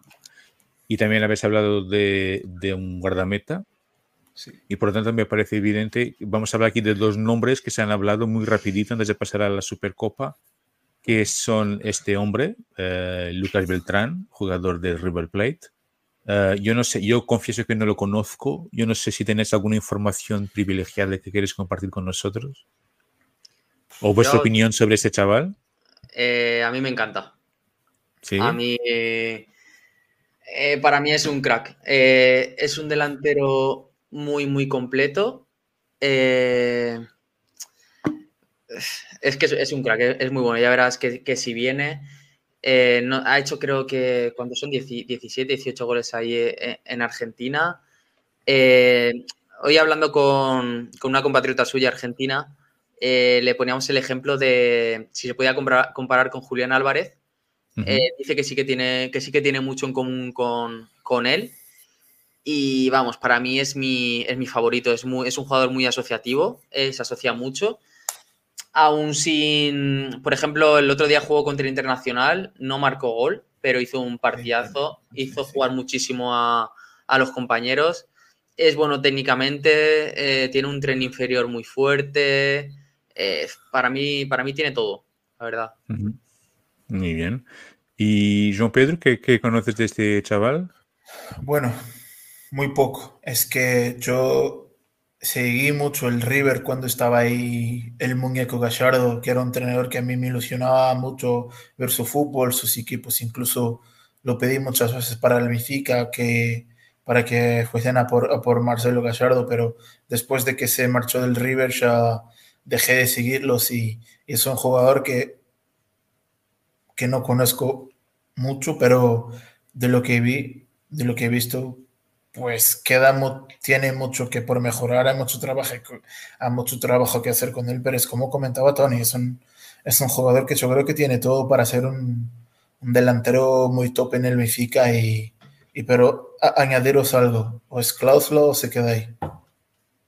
y también habéis hablado de, de un guardameta y por lo tanto me parece evidente, vamos a hablar aquí de dos nombres que se han hablado muy rapidito antes de pasar a la Supercopa, que son este hombre, eh, Lucas Beltrán, jugador de River Plate, eh, yo no sé, yo confieso que no lo conozco. Yo no sé si tenéis alguna información privilegiada que queréis compartir con nosotros. ¿O vuestra opinión sobre este chaval? Eh, a mí me encanta. ¿Sí? A mí, eh, para mí es un crack. es un delantero muy, muy completo. Es que es, un crack, es muy bueno. Ya verás que, si viene, eh, no, ha hecho creo que cuando son 17, 18 goles ahí eh, en Argentina. Eh, hoy hablando con, una compatriota suya argentina, le poníamos el ejemplo de si se podía comparar, con Julián Álvarez. dice que sí que, tiene, que sí que tiene mucho en común con, con él. Y vamos, para mí es mi, es mi favorito. Es, muy, es un jugador muy asociativo, se asocia mucho aún sin, por ejemplo, el otro día jugó contra el Internacional, no marcó gol, pero hizo un partidazo, hizo jugar muchísimo a, los compañeros. Es bueno técnicamente, eh, tiene un tren inferior muy fuerte. Eh, para, mí, para mí tiene todo, la verdad. Muy bien. ¿Y João Pedro, qué, qué conoces de este chaval? Bueno, muy poco. Es que yo seguí mucho el River cuando estaba ahí el muñeco Gallardo, que era un entrenador que a mí me ilusionaba mucho ver su fútbol, sus equipos, incluso lo pedí muchas veces para el Benfica, que, para que fuesen a por, por Marcelo Gallardo, pero después de que se marchó del River ya dejé de seguirlos y, y es un jugador que, que no conozco mucho, pero de lo que vi, de lo que he visto, pues queda tiene mucho que por mejorar, hay mucho trabajo, hay mucho trabajo que hacer con él, pero es como comentaba Tony, es un, es un jugador que yo creo que tiene todo para ser un, delantero muy top en el Benfica y, y pero añadiros algo, o es cláusula o se queda ahí.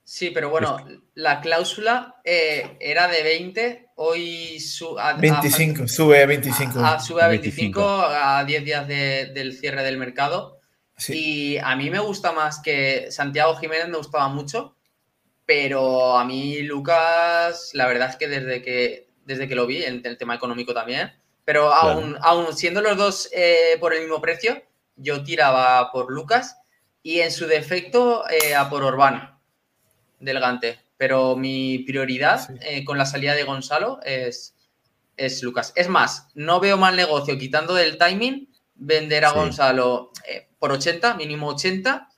Sí, pero bueno, la cláusula eh, era de 20, hoy sube a 25, sube a 25. sube a 25, a 10 días del cierre del mercado. Y a mí me gusta más que Santiago Jiménez me gustaba mucho, pero a mí Lucas, la verdad es que desde que, desde que lo vi, en el tema económico también, pero aún, siendo los dos eh, por el mismo precio, yo tiraba por Lucas y en su defecto eh, a por Orbán del Gante. Pero mi prioridad eh, con la salida de Gonzalo es, es Lucas. Es más, no veo mal negocio quitando del timing vender a Gonzalo por 80, mínimo 80,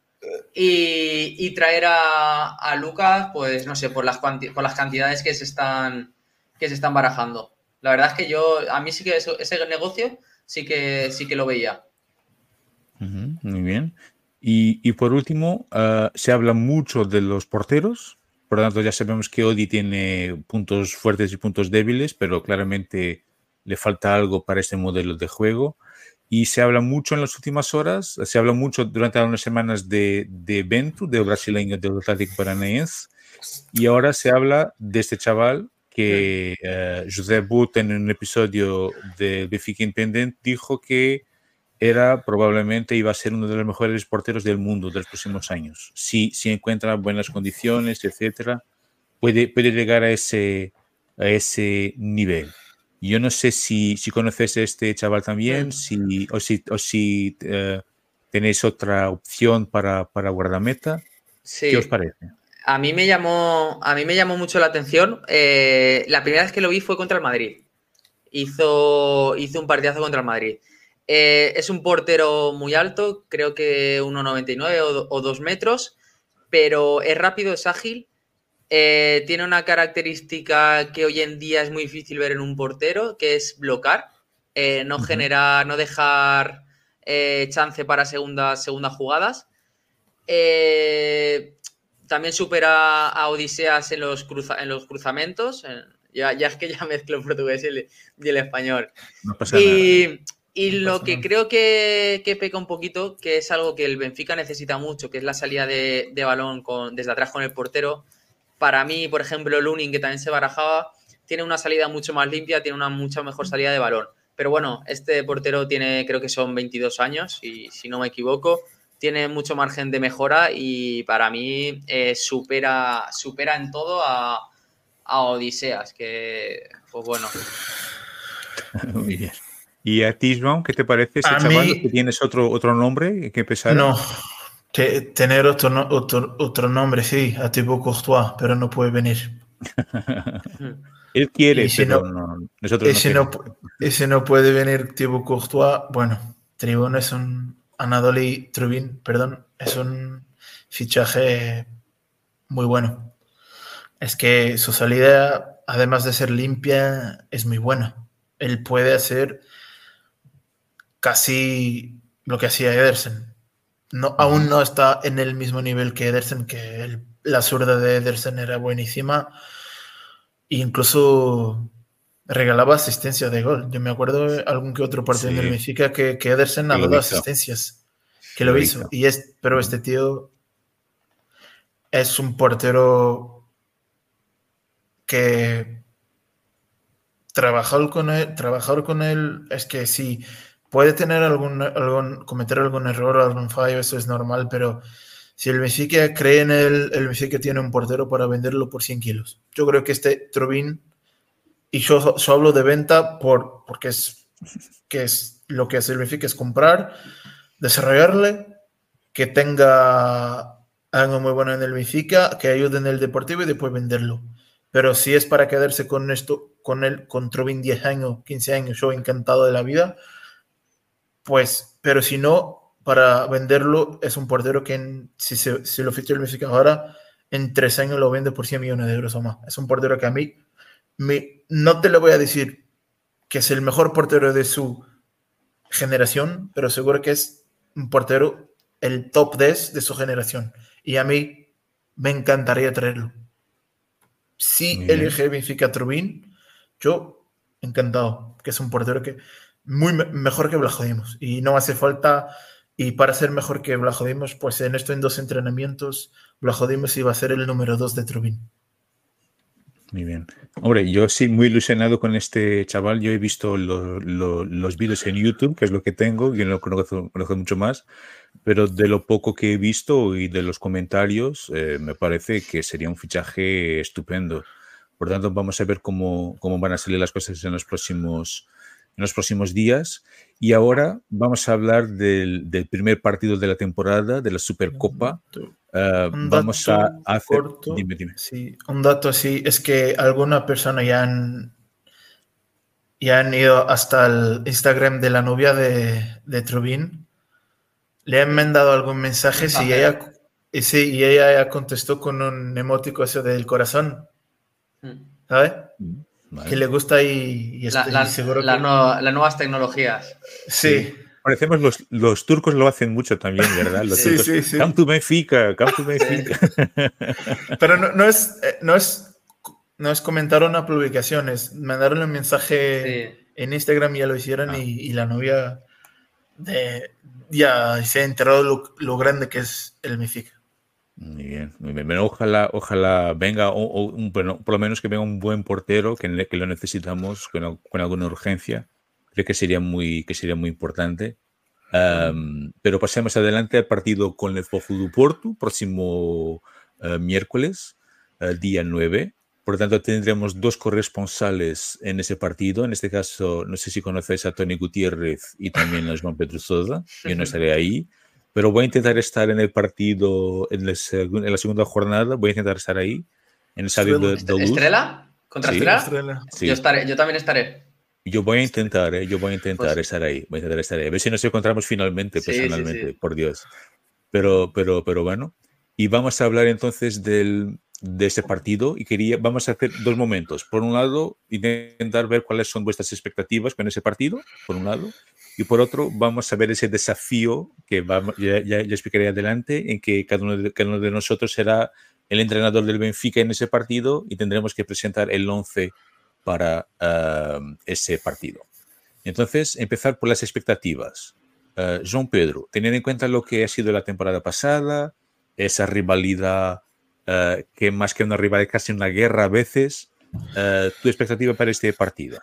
y, traer a, Lucas, pues no sé, por las, por las cantidades que se, están, que se están barajando. La verdad es que yo, a mí sí que ese negocio sí que, sí que lo veía. muy bien. Y, por último, ah, se habla mucho de los porteros. Por lo tanto, ya sabemos que Odi tiene puntos fuertes y puntos débiles, pero claramente le falta algo para este modelo de juego. Y se habla mucho en las últimas horas, se habla mucho durante unas semanas de, de Bento, del brasileño del Atlético Paranaense, y ahora se habla de este chaval que uh, José But en un episodio de Benfica Independent dijo que era probablemente iba a ser uno de los mejores porteros del mundo de los próximos años. Si, si encuentra buenas condiciones, etcétera, puede, puede llegar a ese, a ese nivel. Yo no sé si, si conoces a este chaval también, si, o si, o si eh, tenéis otra opción para, para guardameta. ¿Qué os parece? A mí me llamó, a mí me llamó mucho la atención. Eh, la primera vez que lo vi fue contra el Madrid. Hizo, hizo un partidazo contra el Madrid. Eh, es un portero muy alto, creo que 1,99 o, o 2 metros, pero es rápido, es ágil eh, tiene una característica que hoy en día es muy difícil ver en un portero, que es blocar, eh, no generar, no dejar eh, chance para segundas, segundas jugadas. también supera a Odiseas en los, en los cruzamentos. Ya, ya, es que ya mezclo el portugués y el, español. y, y lo que creo que, que, peca un poquito, que es algo que el Benfica necesita mucho, que es la salida de, de balón con, desde atrás con el portero, para mí, por ejemplo, Lunin, que también se barajaba, tiene una salida mucho más limpia, tiene una mucha mejor salida de balón. Pero bueno, este portero tiene, creo que son 22 años, y si no me equivoco, tiene mucho margen de mejora y para mí eh, supera, supera en todo a, Odiseas, que pues bueno. Muy bien. ¿Y a ti, ¿Qué te parece ese chaval? ¿Que tienes otro, otro nombre que pesar? No, tener otro, otro, otro nombre, sí, a tipo Courtois, pero no puede venir. Él quiere, pero no, nosotros ese no, ese no puede venir tipo Courtois. Bueno, Tribune es un Anadoli Trubin, perdón, es un fichaje muy bueno. Es que su salida además de ser limpia, es muy buena. Él puede hacer casi lo que hacía Ederson. No, aún no está en el mismo nivel que Ederson, que la zurda de Ederson era buenísima. incluso regalaba asistencia de gol. Yo me acuerdo de algún que otro partido en el Benfica que, que Ederson ha dado asistencias. Que lo, hizo. Y es, pero este tío es un portero que trabajar con él, trabajar con él es que sí, puede tener algún, algún, cometer algún error, algún fallo, eso es normal, pero si el Benfica cree en él, el Benfica tiene un portero para venderlo por 100 kilos. Yo creo que este Trubin, y yo, hablo de venta por, porque es, que es lo que hace el Benfica, es comprar, desarrollarle, que tenga algo muy bueno en el Benfica, que ayude en el deportivo y después venderlo. Pero si es para quedarse con esto, con él, con Trubin 10 años, 15 años, yo encantado de la vida, pues, pero si no, para venderlo es un portero que si, se, si lo ficha el Benfica ahora, en tres años lo vende por 100 millones de euros o más. Es un portero que a mí, me, no te lo voy a decir que es el mejor portero de su generación, pero seguro que es un portero el top 10 de su generación. Y a mí me encantaría traerlo. Si elige Benfica Trubin, yo encantado, que es un portero que muy mejor que Blajodimos y no hace falta y para ser mejor que Blajodimos pues en esto en dos entrenamientos Blajodimos iba a ser el número dos de Trubin. Muy bien. Hombre, yo sí muy ilusionado con este chaval. Yo he visto los vídeos en YouTube, que es lo que tengo, yo no conozco, conozco, mucho más, pero de lo poco que he visto y de los comentarios, eh, me parece que sería un fichaje estupendo. Por tanto, vamos a ver cómo, cómo van a salir las cosas en los próximos en los próximos días. Y ahora vamos a hablar del, primer partido de la temporada, de la Supercopa. Uh, vamos a hacer... dime, dime. Sí, un dato así es que alguna persona ya han, ya han ido hasta el Instagram de la novia de, de Trubin. Le han mandado algún mensaje y ella, y, sí, y ella ya contestó con un emótico eso del corazón. Mm. ¿Sabes? Mm que le gusta y, y la, seguro que... las nuevas tecnologías. Sí. Parecemos los, los, turcos lo hacen mucho también, ¿verdad? Los sí, sí, sí. Come to Benfica, come to Benfica. Pero no, no, es, eh, no, es, no es comentar una publicación, es mandarle un mensaje en Instagram, ya lo hicieron ah. y, y, la novia de, ya se ha enterado lo, lo grande que es el Benfica. Muy bien, muy bien. ojalá, ojalá venga, o, un, bueno, por lo menos que venga un buen portero, que, que lo necesitamos con, con, alguna urgencia. Creo que sería muy, que sería muy importante. pero pasemos adelante al partido con el Fofu do Porto, próximo uh, miércoles, uh, día 9. Por lo tanto, tendremos dos corresponsales en ese partido. En este caso, no sé si conoces a Tony Gutiérrez y también a Juan Pedro Sosa. Yo no estaré ahí pero voy a intentar estar en el partido, en, la segunda jornada, voy a intentar estar ahí, en el estadio de, de ¿Estrella? ¿Contra Estrella? Sí. Yo, estaré, yo también estaré. Yo voy a intentar, ¿eh? yo voy a intentar pues estar ahí, voy a intentar estar ahí. A ver si nos encontramos finalmente, personalmente, por Dios. Pero, pero, pero bueno. Y vamos a hablar entonces del, de ese partido y quería, vamos a hacer dos momentos. Por un lado, intentar ver cuáles son vuestras expectativas con ese partido, por un lado, y por otro, vamos a ver ese desafío que ya, ya, explicaré adelante, en que cada uno, de, cada uno de nosotros será el entrenador del Benfica en ese partido y tendremos que presentar el 11 para uh, ese partido. Entonces, empezar por las expectativas. Uh, Pedro, teniendo en cuenta lo que ha sido la temporada pasada, esa rivalidad uh, que más que una rivalidad, casi una guerra a veces, ¿tu expectativa para este partido?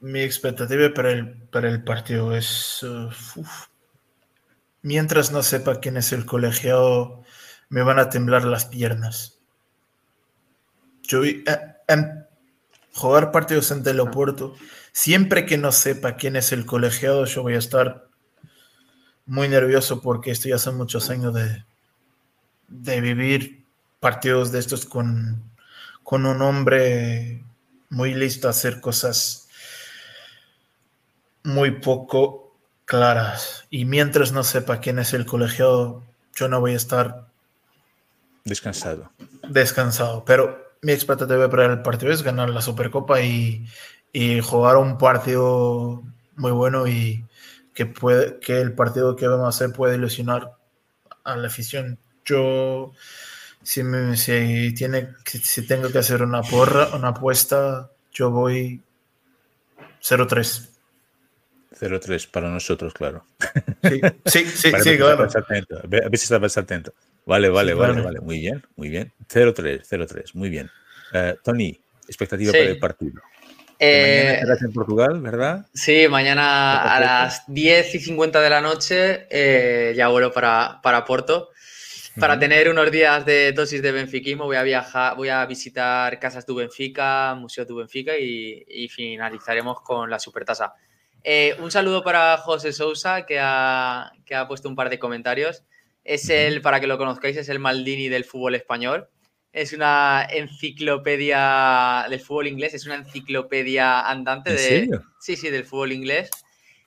Mi expectativa para el, para el partido es... Uh, mientras no sepa quién es el colegiado, me van a temblar las piernas. Yo eh, en jugar partidos en Teleporto, siempre que no sepa quién es el colegiado, yo voy a estar muy nervioso porque esto ya son muchos años de, de vivir partidos de estos con, con un hombre muy listo a hacer cosas muy poco claras. Y mientras no sepa quién es el colegiado, yo no voy a estar Descansado. Descansado. Pero mi expectativa para el partido es ganar la Supercopa y, y jugar un partido muy bueno y que, puede, que el partido que vamos a hacer puede ilusionar a la afición. Yo, si, me, si, tiene, si tengo que hacer una porra, una apuesta, yo voy 0-3. 0-3 para nosotros, claro. Sí, sí, sí, sí claro. Atento. A ver si estabas atento. Vale, vale, sí, vale, vale, vale. Muy bien, muy bien. 0-3, 0-3, muy bien. Uh, Tony, expectativa sí. para el partido. Eh, mañana en Portugal, ¿verdad? Sí, mañana a las 10 y 50 de la noche eh, ya vuelo para, para Porto. Para uh -huh. tener unos días de dosis de benfiquismo voy a viajar, voy a visitar Casas du Benfica, Museo du Benfica y, y finalizaremos con la Supertasa. Eh, un saludo para José Sousa que ha, que ha puesto un par de comentarios. Es el, para que lo conozcáis, es el Maldini del fútbol español es una enciclopedia del fútbol inglés, es una enciclopedia andante ¿En de. Serio? Sí, sí, del fútbol inglés.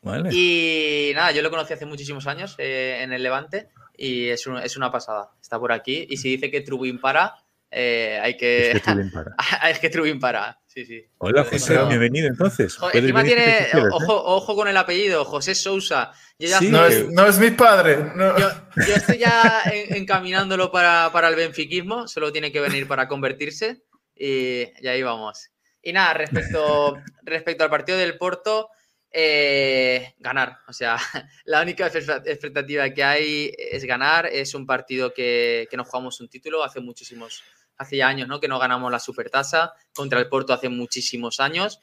Vale. Y nada, yo lo conocí hace muchísimos años eh, en el Levante y es, un, es, una pasada. Está por aquí. Y si dice que Trubin para, eh, hay que. Es que Trubin para. es que Trubin para. Sí, sí. Hola, José, no. bienvenido entonces. Joder, encima tiene, quieras, ojo, ¿eh? ojo, con el apellido, José Sousa. Sí, no, es, no, es, mi padre. No. Yo, yo, estoy ya en, encaminándolo para, para, el benfiquismo, solo tiene que venir para convertirse y, y ahí vamos. Y nada, respecto, respecto al partido del Porto, eh, ganar. O sea, la única expectativa que hay es ganar. Es un partido que, que nos jugamos un título hace muchísimos hace ya años ¿no? que no ganamos la supertasa, contra el Porto hace muchísimos años.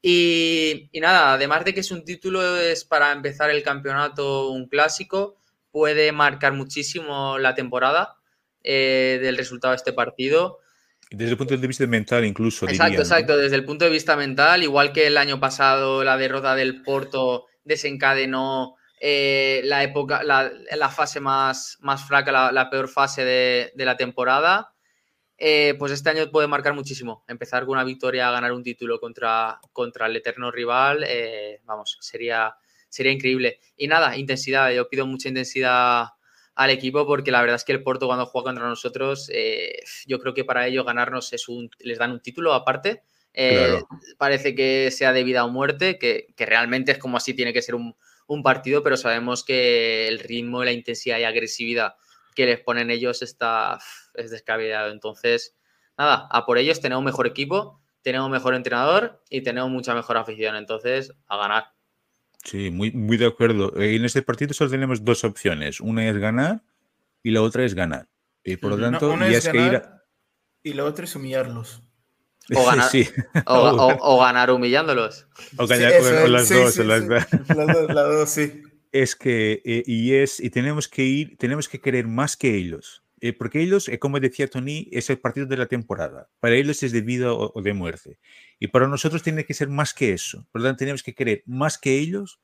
Y, y, nada, además de que es un título, es para empezar el campeonato un clásico, puede marcar muchísimo la temporada eh, del resultado de este partido. Desde el punto de vista mental, incluso. Exacto, diría, exacto. Desde el punto de vista mental, igual que el año pasado la derrota del Porto desencadenó eh, la época, la, la, fase más, más fraca, la, la peor fase de, de la temporada eh, pues este año puede marcar muchísimo. Empezar con una victoria, ganar un título contra, contra el eterno rival, eh, vamos, sería, sería increíble. Y nada, intensidad. Yo pido mucha intensidad al equipo porque la verdad es que el Porto cuando juega contra nosotros, eh, yo creo que para ellos ganarnos es un, les dan un título aparte. Claro. Parece que sea de vida o muerte, que, que, realmente es como así tiene que ser un, un partido, pero sabemos que el ritmo, la intensidad y agresividad que les ponen ellos está, es descabellado. Entonces, nada, a por ellos tenemos mejor equipo, tenemos mejor entrenador y tenemos mucha mejor afición. Entonces, a ganar. Sí, muy, muy de acuerdo. En este partido solo tenemos dos opciones. Una es ganar y la otra es ganar. Y por lo tanto, no, y es, que ir a... y la otra es humillarlos. O ganar, sí. o, o, o ganar humillándolos. O, ganar, sí, o las sí, dos. Sí, las... las dos, las dos, sí. Es que, eh, y es, y tenemos que ir, tenemos que querer más que ellos. Eh, porque ellos, eh, como decía Tony, es el partido de la temporada. Para ellos es de vida o, de muerte. Y para nosotros tiene que ser más que eso. Por tanto, tenemos que querer más que ellos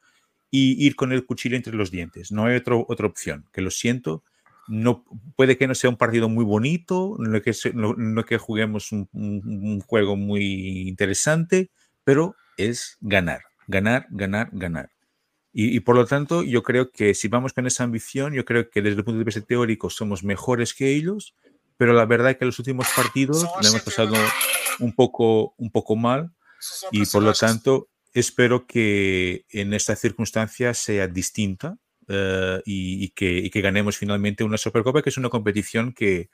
y ir con el cuchillo entre los dientes. No hay otro, otra opción. Que lo siento. No, puede que no sea un partido muy bonito, no que, no, no que juguemos un juego muy interesante, pero es ganar, ganar, ganar, ganar. Y, y, por lo tanto, yo creo que si vamos con esa ambición, yo creo que desde el punto de vista teórico somos mejores que ellos, pero la verdad es que los últimos partidos le hemos pasado un poco, un poco mal y por lo tanto espero que en esta circunstancia sea distinta uh, y, y, que, y, que, ganemos finalmente una Supercopa, que es una competición que,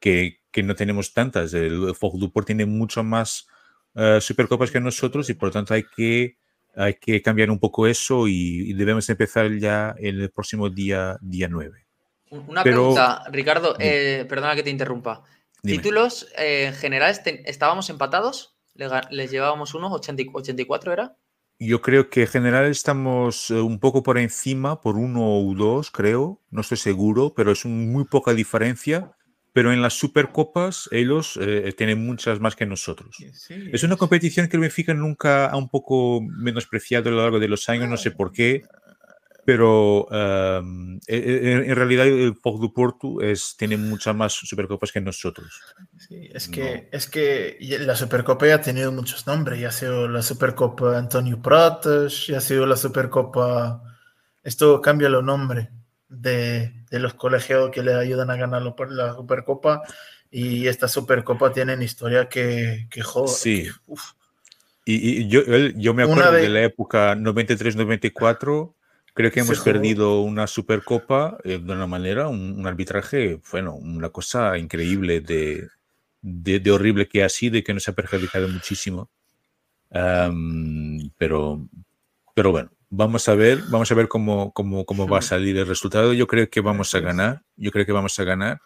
que, que no tenemos tantas. El Duport tiene mucho más uh, Supercopas que nosotros y por lo tanto hay que hay que cambiar un poco eso y, y, debemos empezar ya el próximo día, día 9. Una Pero, pregunta, Ricardo, eh, perdona que te interrumpa. Dime. ¿Títulos eh, en general estábamos empatados? ¿Les llevábamos unos? ¿80, ¿84 era? Yo creo que en general estamos eh, un poco por encima, por uno o dos, creo. No estoy seguro, pero es un, muy poca diferencia pero en las Supercopas ellos eh, tienen muchas más que nosotros. Sí, es una competición que el Benfica nunca ha un poco menospreciado a lo largo de los años, no sé por qué, pero um, en, en, realidad el Pog du Porto es, tiene muchas más Supercopas que nosotros. Sí, es que, no. es que la Supercopa ya ha tenido muchos nombres, ya ha sido la Supercopa Antonio Pratas, ya ha sido la Supercopa... Esto cambia los nombres de, de los colegiados que le ayudan a ganar la Supercopa y esta Supercopa tiene historia que, que joder. Sí. Y, yo, yo, me acuerdo de... la época 93-94, creo que hemos perdido una Supercopa eh, de una manera, un, arbitraje, bueno, una cosa increíble de, de, horrible que ha sido y que nos ha perjudicado muchísimo. pero, pero bueno, vamos a ver, vamos a ver cómo, cómo, cómo va a salir el resultado. Yo creo que vamos a ganar, yo creo que vamos a ganar.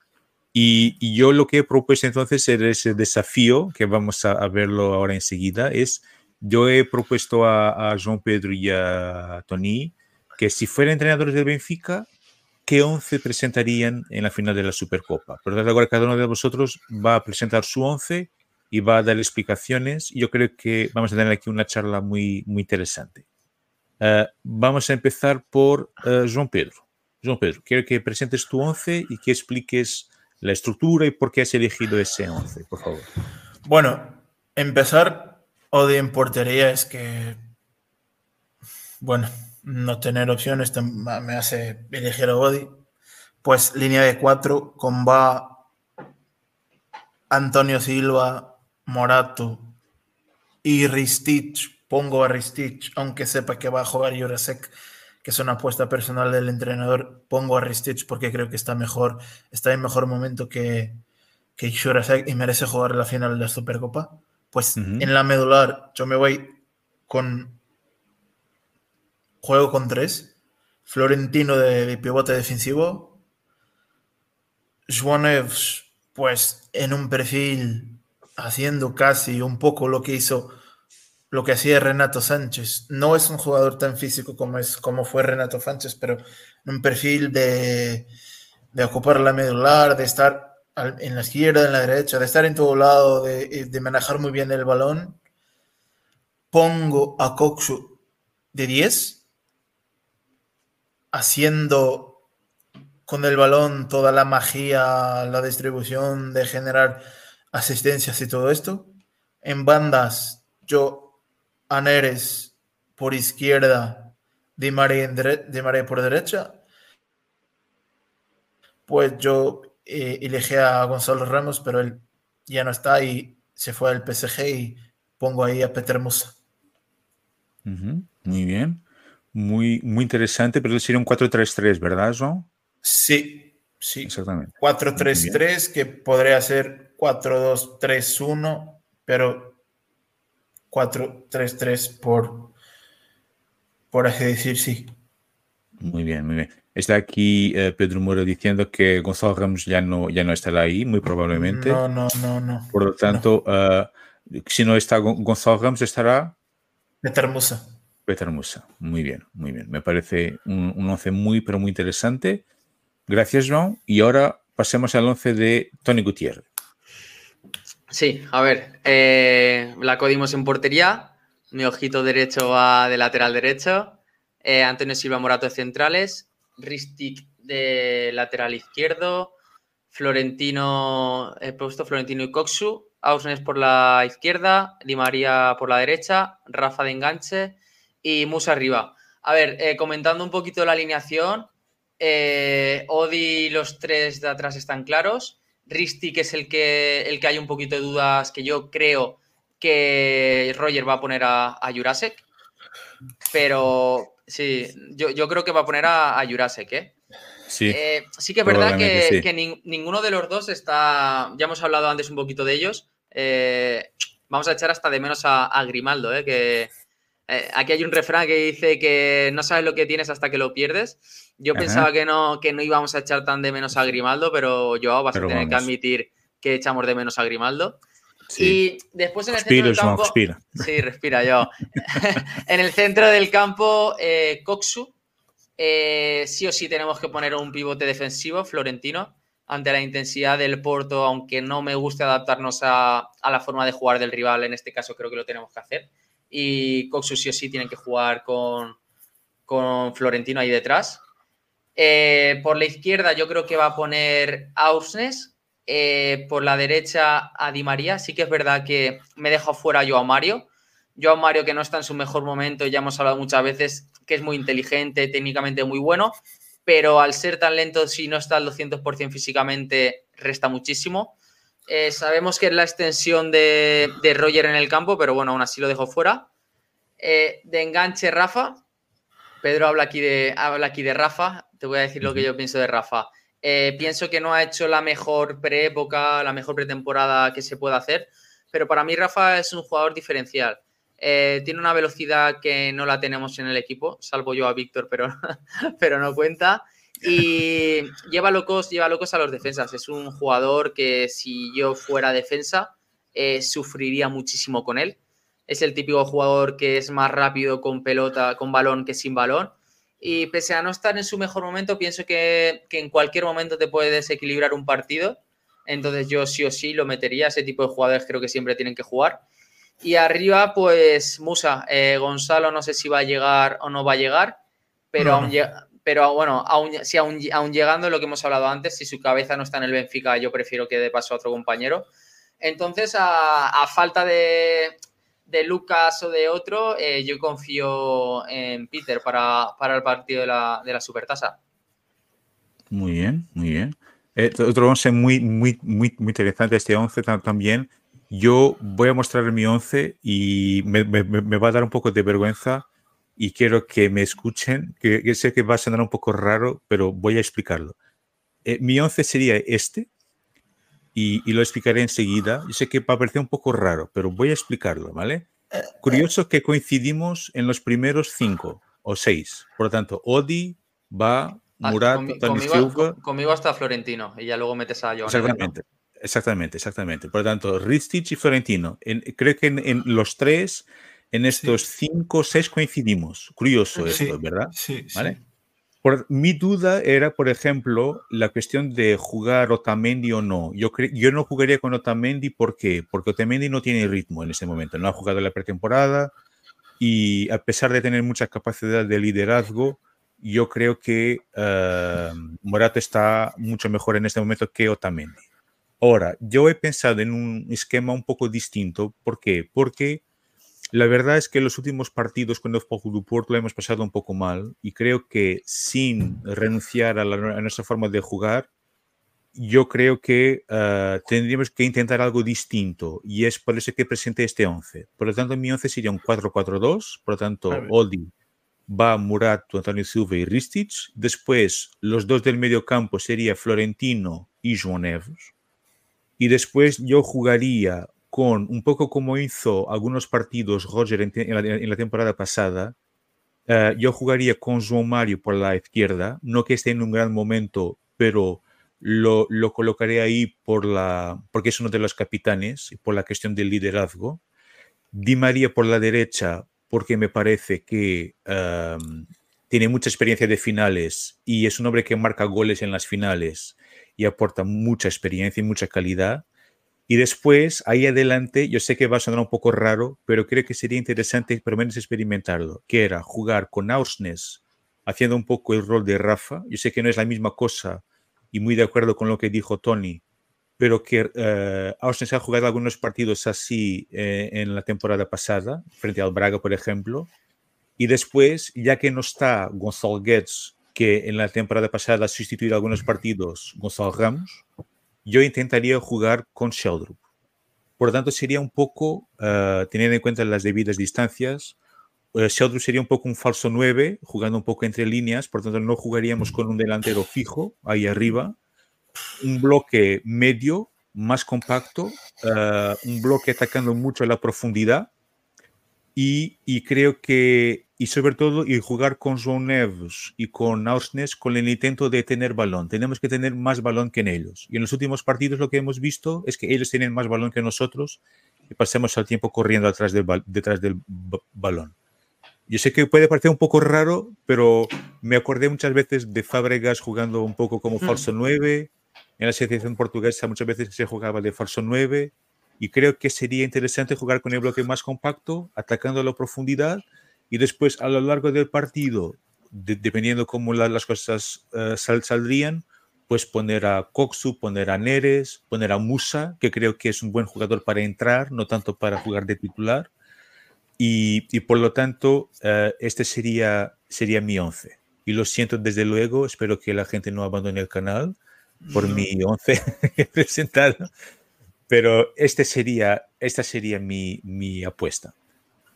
Y, yo lo que he propuesto entonces es ese desafío, que vamos a, verlo ahora enseguida, es, yo he propuesto a, a João Pedro y a Tony que si fueran entrenadores del Benfica, ¿qué 11 presentarían en la final de la Supercopa? Por lo tanto, ahora cada uno de vosotros va a presentar su 11 y va a dar explicaciones. Yo creo que vamos a tener aquí una charla muy, muy interesante. Uh, vamos a empezar por uh, João Pedro. João Pedro, quiero que presentes tu 11 y que expliques la estructura y por qué has elegido ese 11, por favor. Bueno, empezar o en portería es que, bueno, no tener opciones me hace elegir a Odi. Pues línea de 4 con Va, Antonio Silva, Morato y Ristich. Pongo a Ristich, aunque sepa que va a jugar Jurasek que es una apuesta personal del entrenador, pongo a Ristich porque creo que está mejor, está en mejor momento que, que y merece jugar la final de la Supercopa. Pues en la medular yo me voy con juego con tres, Florentino de, pivote defensivo, Juaneves pues en un perfil haciendo casi un poco lo que hizo lo que hacía Renato Sánchez. No es un jugador tan físico como, es, como fue Renato Sánchez, pero un perfil de, de ocupar la medular, de estar en la izquierda, en la derecha, de estar en todo lado, de, de manejar muy bien el balón. Pongo a Coxu de 10, haciendo con el balón toda la magia, la distribución de generar asistencias y todo esto. En bandas, yo a Neres por izquierda, Di María, Di María por derecha, pues yo eh, elegí a Gonzalo Ramos, pero él ya no está y se fue al PSG y pongo ahí a Peter Musa. Muy bien. Muy, muy interesante, pero sería un 4-3-3, ¿verdad, João? Sí, sí. Exactamente. 4-3-3, que podría ser 4-2-3-1, pero 4-3-3 por, por así decir, sí. Muy bien, muy bien. Está aquí eh, Pedro Moro diciendo que Gonzalo Ramos ya no, ya no estará ahí, muy probablemente. No, no, no, no. Por lo tanto, uh, si no está Gonzalo Ramos, estará. Peter Musa. Peter Musa. Muy bien, muy bien. Me parece un, un once muy, pero muy interesante. Gracias, João. Y ahora pasemos al once de Tony Gutiérrez. Sí, a ver, eh, la codimos en portería, mi ojito derecho va de lateral derecho, eh, Antonio Silva Morato de centrales, Ristic de lateral izquierdo, Florentino, he puesto Florentino y Coxu, Ausnes por la izquierda, Di María por la derecha, Rafa de enganche. Y Musa arriba. A ver, eh, comentando un poquito la alineación, Odi los tres de atrás están claros. Risti, que es el que, el que hay un poquito de dudas, que yo creo que Roger va a poner a, a Jurasek. Pero sí, yo, creo que va a poner a, a Jurasek, ¿eh? Sí, eh, sí que es verdad que, ninguno de los dos está. Ya hemos hablado antes un poquito de ellos. Eh, vamos a echar hasta de menos a, Grimaldo, ¿eh? que aquí hay un refrán que dice que no sabes lo que tienes hasta que lo pierdes. Yo pensaba que no, que no íbamos a echar tan de menos a Grimaldo, pero yo vas a tener que admitir que echamos de menos a Grimaldo. Y después en el centro del campo. respira. Sí, respira yo. en el centro del campo, eh, Coxu. Eh, sí o sí tenemos que poner un pivote defensivo, Florentino, ante la intensidad del Porto, aunque no me guste adaptarnos a, la forma de jugar del rival, en este caso creo que lo tenemos que hacer. Y Coxu sí o sí tienen que jugar con, con Florentino ahí detrás. Eh, por la izquierda yo creo que va a poner Ausnes. Eh, por la derecha a Di María. Sí que es verdad que me dejo fuera yo a Mario. Yo a Mario que no está en su mejor momento, ya hemos hablado muchas veces que es muy inteligente, técnicamente muy bueno, pero al ser tan lento, si no está al 200% físicamente, resta muchísimo. Eh, sabemos que es la extensión de, de, Roger en el campo, pero bueno, aún así lo dejo fuera. Eh, de enganche, Rafa. Pedro habla aquí, de, habla aquí de Rafa. Te voy a decir lo que yo pienso de Rafa. Eh, pienso que no ha hecho la mejor preépoca, la mejor pretemporada que se pueda hacer, pero para mí Rafa es un jugador diferencial. Eh, tiene una velocidad que no la tenemos en el equipo, salvo yo a Víctor, pero, pero no cuenta. Y lleva locos, lleva locos a los defensas. Es un jugador que si yo fuera defensa, eh, sufriría muchísimo con él. Es el típico jugador que es más rápido con pelota, con balón que sin balón. Y pese a no estar en su mejor momento, pienso que, que en cualquier momento te puede desequilibrar un partido. Entonces yo sí o sí lo metería. Ese tipo de jugadores creo que siempre tienen que jugar. Y arriba, pues Musa, eh, Gonzalo no sé si va a llegar o no va a llegar, pero, Aún, pero bueno, aún, si aún, llegando lo que hemos hablado antes, si su cabeza no está en el Benfica, yo prefiero que dé paso a otro compañero. Entonces, a, falta de, Lucas o de otro, eh, yo confío en Peter para, el partido de la, de Supertasa. Muy bien, muy bien. Eh, otro 11 muy, muy, muy, muy interesante este 11 también yo voy a mostrar mi 11 y me, va a dar un poco de vergüenza y quiero que me escuchen, que, sé que va a sonar un poco raro, pero voy a explicarlo. Eh, mi 11 sería este y, lo explicaré enseguida. Yo sé que va a parecer un poco raro, pero voy a explicarlo, ¿vale? Curioso que coincidimos en los primeros cinco o seis. Por lo tanto, Odi, va, ah, Murat, conmigo, conmigo, hasta Florentino y ya luego metes a Joan. Exactamente. Exactamente, exactamente. Por lo tanto, Ristich y Florentino. creo que en, los tres, en estos cinco o seis coincidimos. Curioso esto, ¿verdad? Sí, ¿Vale? Por, mi duda era, por ejemplo, la cuestión de jugar Otamendi o no. Yo, yo no jugaría con Otamendi, ¿por qué? Porque Otamendi no tiene ritmo en este momento. No ha jugado la pretemporada y a pesar de tener mucha capacidad de liderazgo, yo creo que uh, Morata está mucho mejor en este momento que Otamendi. Ahora, yo he pensado en un esquema un poco distinto. ¿Por qué? Porque la verdad es que los últimos partidos con el du Porto lo hemos pasado un poco mal y creo que sin renunciar a, nuestra forma de jugar, yo creo que uh, tendríamos que intentar algo distinto y es por eso que presenté este 11. Por lo tanto, mi 11 sería un 4-4-2, por lo tanto, Odi va Murat, Antonio Silva y Ristich. Después, los dos del medio campo sería Florentino y João Neves. Y después yo jugaría con, un poco como hizo algunos partidos Roger en, la, temporada pasada, eh, yo jugaría con João Mario por la izquierda, no que esté en un gran momento, pero lo, lo colocaré ahí por la, porque es uno de los capitanes, por la cuestión del liderazgo. Di María por la derecha, porque me parece que ehm, tiene mucha experiencia de finales y es un hombre que marca goles en las finales y aporta mucha experiencia y mucha calidad. Y después, ahí adelante, yo sé que va a sonar un poco raro, pero creo que sería interesante por lo menos experimentarlo, que era jugar con Ausnes haciendo un poco el rol de Rafa. Yo sé que no es la misma cosa y muy de acuerdo con lo que dijo Tony, pero que uh, Ausnes ha jugado algunos partidos así eh, en la temporada pasada, frente al Braga, por ejemplo. Y después, ya que no está Gonzalo Guedes que en la temporada pasada ha sustituido algunos partidos Gonzalo Ramos, yo intentaría jugar con Sheldrup. Por lo tanto, sería un poco, uh, teniendo en cuenta las debidas distancias, uh, Sheldrup sería un poco un falso 9, jugando un poco entre líneas, por lo tanto no jugaríamos con un delantero fijo ahí arriba, un bloque medio, más compacto, uh, un bloque atacando mucho la profundidad, y creo que y sobre todo y jugar con João Neves y con Ausnes con el intento de tener balón. Tenemos que tener más balón que en ellos. Y en los últimos partidos lo que hemos visto es que ellos tienen más balón que nosotros y pasemos el tiempo corriendo atrás del, detrás del balón. Yo sé que puede parecer un poco raro, pero me acordé muchas veces de Fábregas jugando un poco como falso 9. En la selección portuguesa muchas veces se jugaba de falso 9. Y creo que sería interesante jugar con el bloque más compacto, atacando a la profundidad y después a lo largo del partido, dependiendo cómo las cosas uh, saldrían, pues poner a Coxu, poner a Neres, poner a Musa, que creo que es un buen jugador para entrar, no tanto para jugar de titular. Y, y por lo tanto, uh, este sería, sería mi once. y lo siento desde luego, espero que la gente no abandone el canal por mi 11 presentado, pero este sería, esta sería mi, mi apuesta.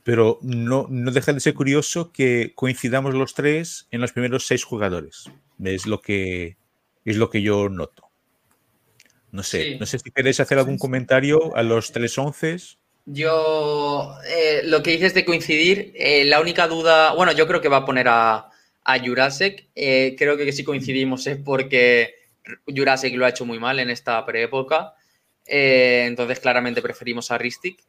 Pero no, no deja de ser curioso que coincidamos los tres en los primeros seis jugadores. Es lo que, es lo que yo noto. No sé, no sé si queréis hacer algún comentario a los tres once. Yo, eh, lo que dices de coincidir, eh, la única duda, bueno, yo creo que va a poner a, a Jurasek. Eh, creo que si coincidimos es porque Jurasek lo ha hecho muy mal en esta preépoca. entonces, claramente preferimos a Ristic.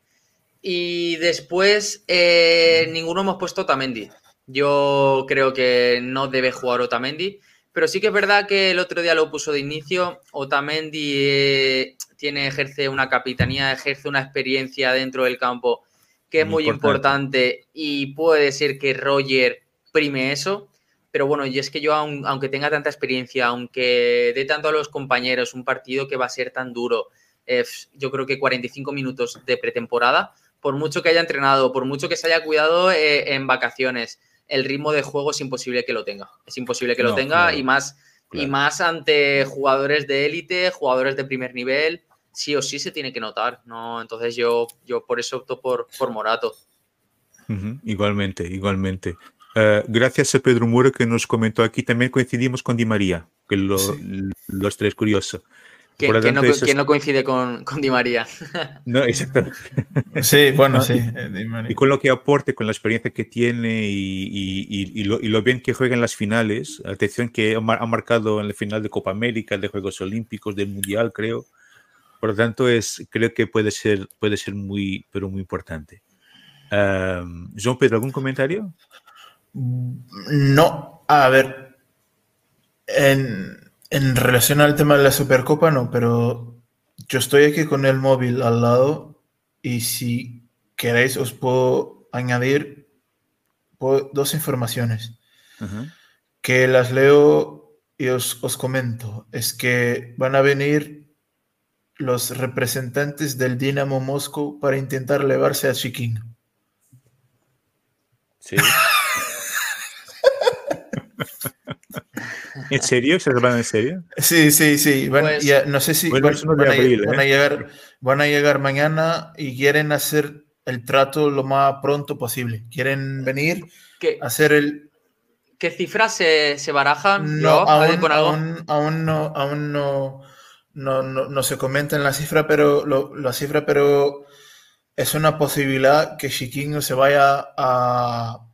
Y después, ninguno hemos puesto Otamendi. Yo creo que no debe jugar Otamendi. Pero sí que es verdad que el otro día lo puso de inicio. Otamendi tiene, ejerce una capitanía, ejerce una experiencia dentro del campo que es muy, importante. y puede ser que Roger prime eso. Pero bueno, y es que yo, aunque tenga tanta experiencia, aunque dé tanto a los compañeros un partido que va a ser tan duro, eh, yo creo que 45 minutos de pretemporada, por mucho que haya entrenado, por mucho que se haya cuidado eh, en vacaciones, el ritmo de juego es imposible que lo tenga. Es imposible que lo tenga y, más, y más ante jugadores de élite, jugadores de primer nivel sí o sí se tiene que notar, ¿no? Entonces yo, yo por eso opto por, por Morato. Igualmente, igualmente. Eh, gracias a Pedro Muro que nos comentó aquí, también coincidimos con Di María, que los tres curioso. Que, no, no, coincide con, con, Di María. No, exactamente. Sí, bueno, sí. Y con lo que aporte, con la experiencia que tiene y, y, y, lo, y, lo, bien que juega en las finales. Atención que ha marcado en la final de Copa América, de Juegos Olímpicos, del Mundial, creo. Por lo tanto, es, creo que puede ser, puede ser muy, pero muy importante. Um, Jean Pedro, ¿algún comentario? No, a ver, en, en, relación al tema de la Supercopa, no, pero yo estoy aquí con el móvil al lado y si queréis os puedo añadir dos informaciones uh -huh. que las leo y os, os comento. Es que van a venir los representantes del Dinamo Moscú para intentar elevarse a Chiquín. Sí. ¿En serio? ¿Se van en serio? Sí, sí, sí. Van, pues, ya, no sé si bueno, van, van, a, abril, van, a ¿eh? llegar, van a llegar mañana y quieren hacer el trato lo más pronto posible. Quieren venir ¿Qué? a hacer el. ¿Qué cifras se, se barajan? No, aún, con algo? aún, aún no, aún no no, no, no, se comenta en la cifra, pero lo, la cifra, pero es una posibilidad que Chiquinho se vaya a,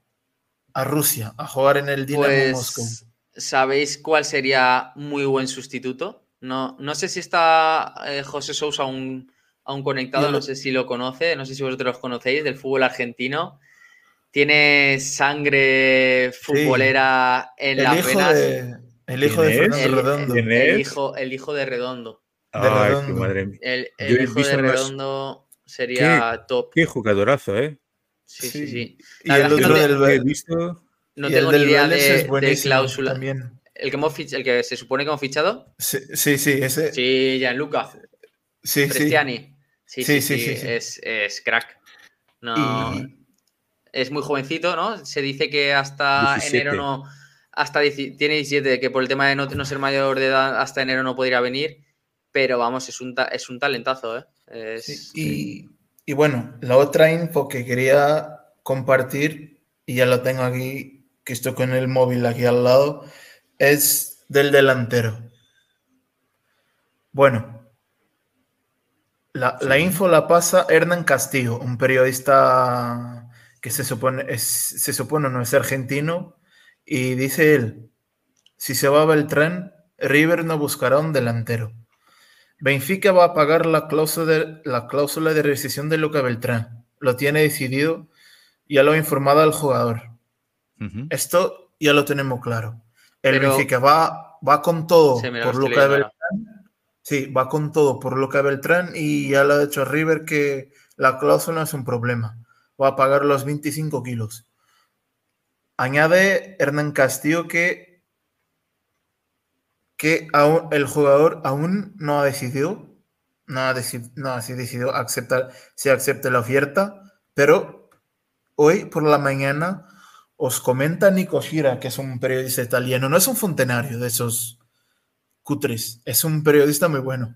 a Rusia a jugar en el Dinamo pues, Moscú. ¿Sabéis cuál sería muy buen sustituto? No, no sé si está eh, José Sousa aún, aún conectado, no sé si lo conoce, no sé si vosotros lo conocéis, del fútbol argentino. Tiene sangre futbolera sí. en las venas. De... El hijo de Fernando el, Redondo. El, el, hijo, el hijo de Redondo. De Ay, Redondo. qué madre mía. El, el hijo de Redondo más... sería ¿Qué? top. Qué jugadorazo, ¿eh? Sí, sí, sí. Y el otro del que he visto. No y tengo el ni idea de, cláusula. También. El que, hemos fich- el que se supone que hemos fichado. Sí, sí, sí, ese. Sí, Gianluca. Sí, sí. Cristiani. Sí, sí, Sí, sí. Es, es crack. No, Y- Es muy jovencito, ¿no? Se dice que hasta 17. enero no. Hasta tiene 17, que por el tema de no, no ser mayor de edad hasta enero no podría venir. Pero vamos, es un, ta- es un talentazo, ¿eh? Es- Y, y bueno, la otra info que quería compartir, y ya lo tengo aquí, que estoy con el móvil aquí al lado, es del delantero. Bueno, la, la info la pasa Hernán Castillo, un periodista que se supone, es, se supone no es argentino, y dice él, si se va Beltrán, River no buscará un delantero. Benfica va a pagar la cláusula de, la cláusula de rescisión de Luca Beltrán. Lo tiene decidido, ya lo ha informado al jugador. Esto ya lo tenemos claro. El Pero- Benfica va, va con todo por Luca. Beltrán. Sí, va con todo por Luca Beltrán y ya lo ha dicho River que la cláusula es un problema. Va a pagar los 25 kilos. Añade Hernán Castillo que, que aún, el jugador aún no ha decidido, no ha, deci- no ha decidido aceptar, si acepta la oferta, pero hoy por la mañana os comenta Nico Gira, que es un periodista italiano, no es un fontenario de esos cutres, es un periodista muy bueno.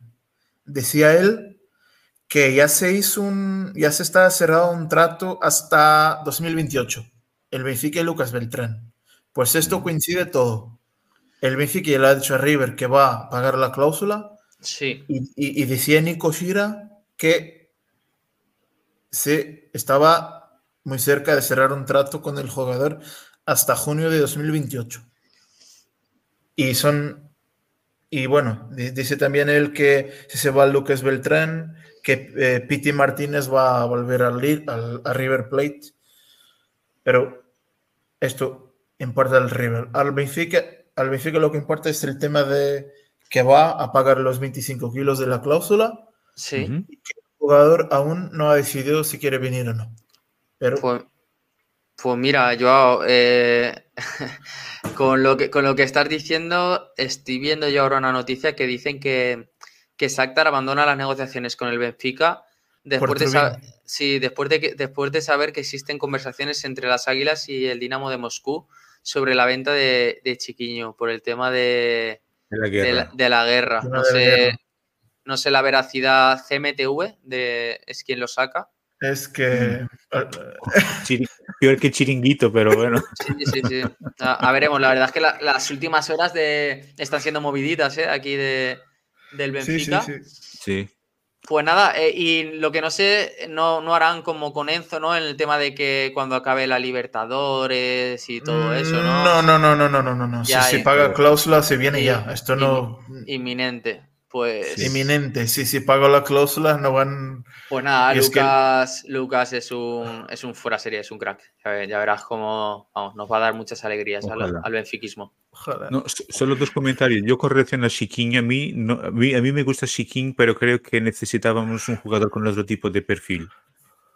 Decía él que ya se hizo un, ya se está cerrado un trato hasta 2028, el Benfica y Lucas Beltrán. Pues esto coincide todo. El Benfica ya le ha dicho a River que va a pagar la cláusula. Sí. Y, decía Nico Gira que se estaba muy cerca de cerrar un trato con el jugador hasta junio de 2028. Y son, y bueno, dice también él que si se va Lucas Beltrán, que eh, Piti Martínez va a volver al, al, a River Plate, pero esto importa al River. Al Benfica, al Benfica lo que importa es el tema de que va a pagar los 25 kilos de la cláusula. Sí. Y que el jugador aún no ha decidido si quiere venir o no. Pues, pues, mira, yo eh, con, lo que, con lo que estás diciendo, estoy viendo yo ahora una noticia que dicen que, que Shakhtar abandona las negociaciones con el Benfica después de, sí, después, de después de saber que existen conversaciones entre las Águilas y el Dinamo de Moscú sobre la venta de, Chiquiño por el tema de, la guerra. No, sé, no sé la veracidad CMTV de, es quien lo saca es que. peor que chiringuito, pero bueno. Sí, sí, sí. A, veremos, la verdad es que las últimas horas de, están siendo moviditas ¿eh? aquí de, del Benfica. Sí, sí, sí. Pues nada, eh, y lo que no sé, no, no harán como con Enzo, ¿no? En el tema de que cuando acabe la Libertadores y todo mm, eso, ¿no? No, no, no, no, no, no, no. si se paga cláusula, se viene ya. Esto no. Inminente pues... Inminente, sí, si pago la cláusula no van... Pues nada, Lucas, Lucas es un, es un fuera serie, es un crack. Ya, verás cómo vamos, nos va a dar muchas alegrías al, al, benfiquismo. No, solo dos comentarios. Yo con relación a Shikin, a mí, no, a mí, a mí me gusta Shikin, pero creo que necesitábamos un jugador con otro tipo de perfil.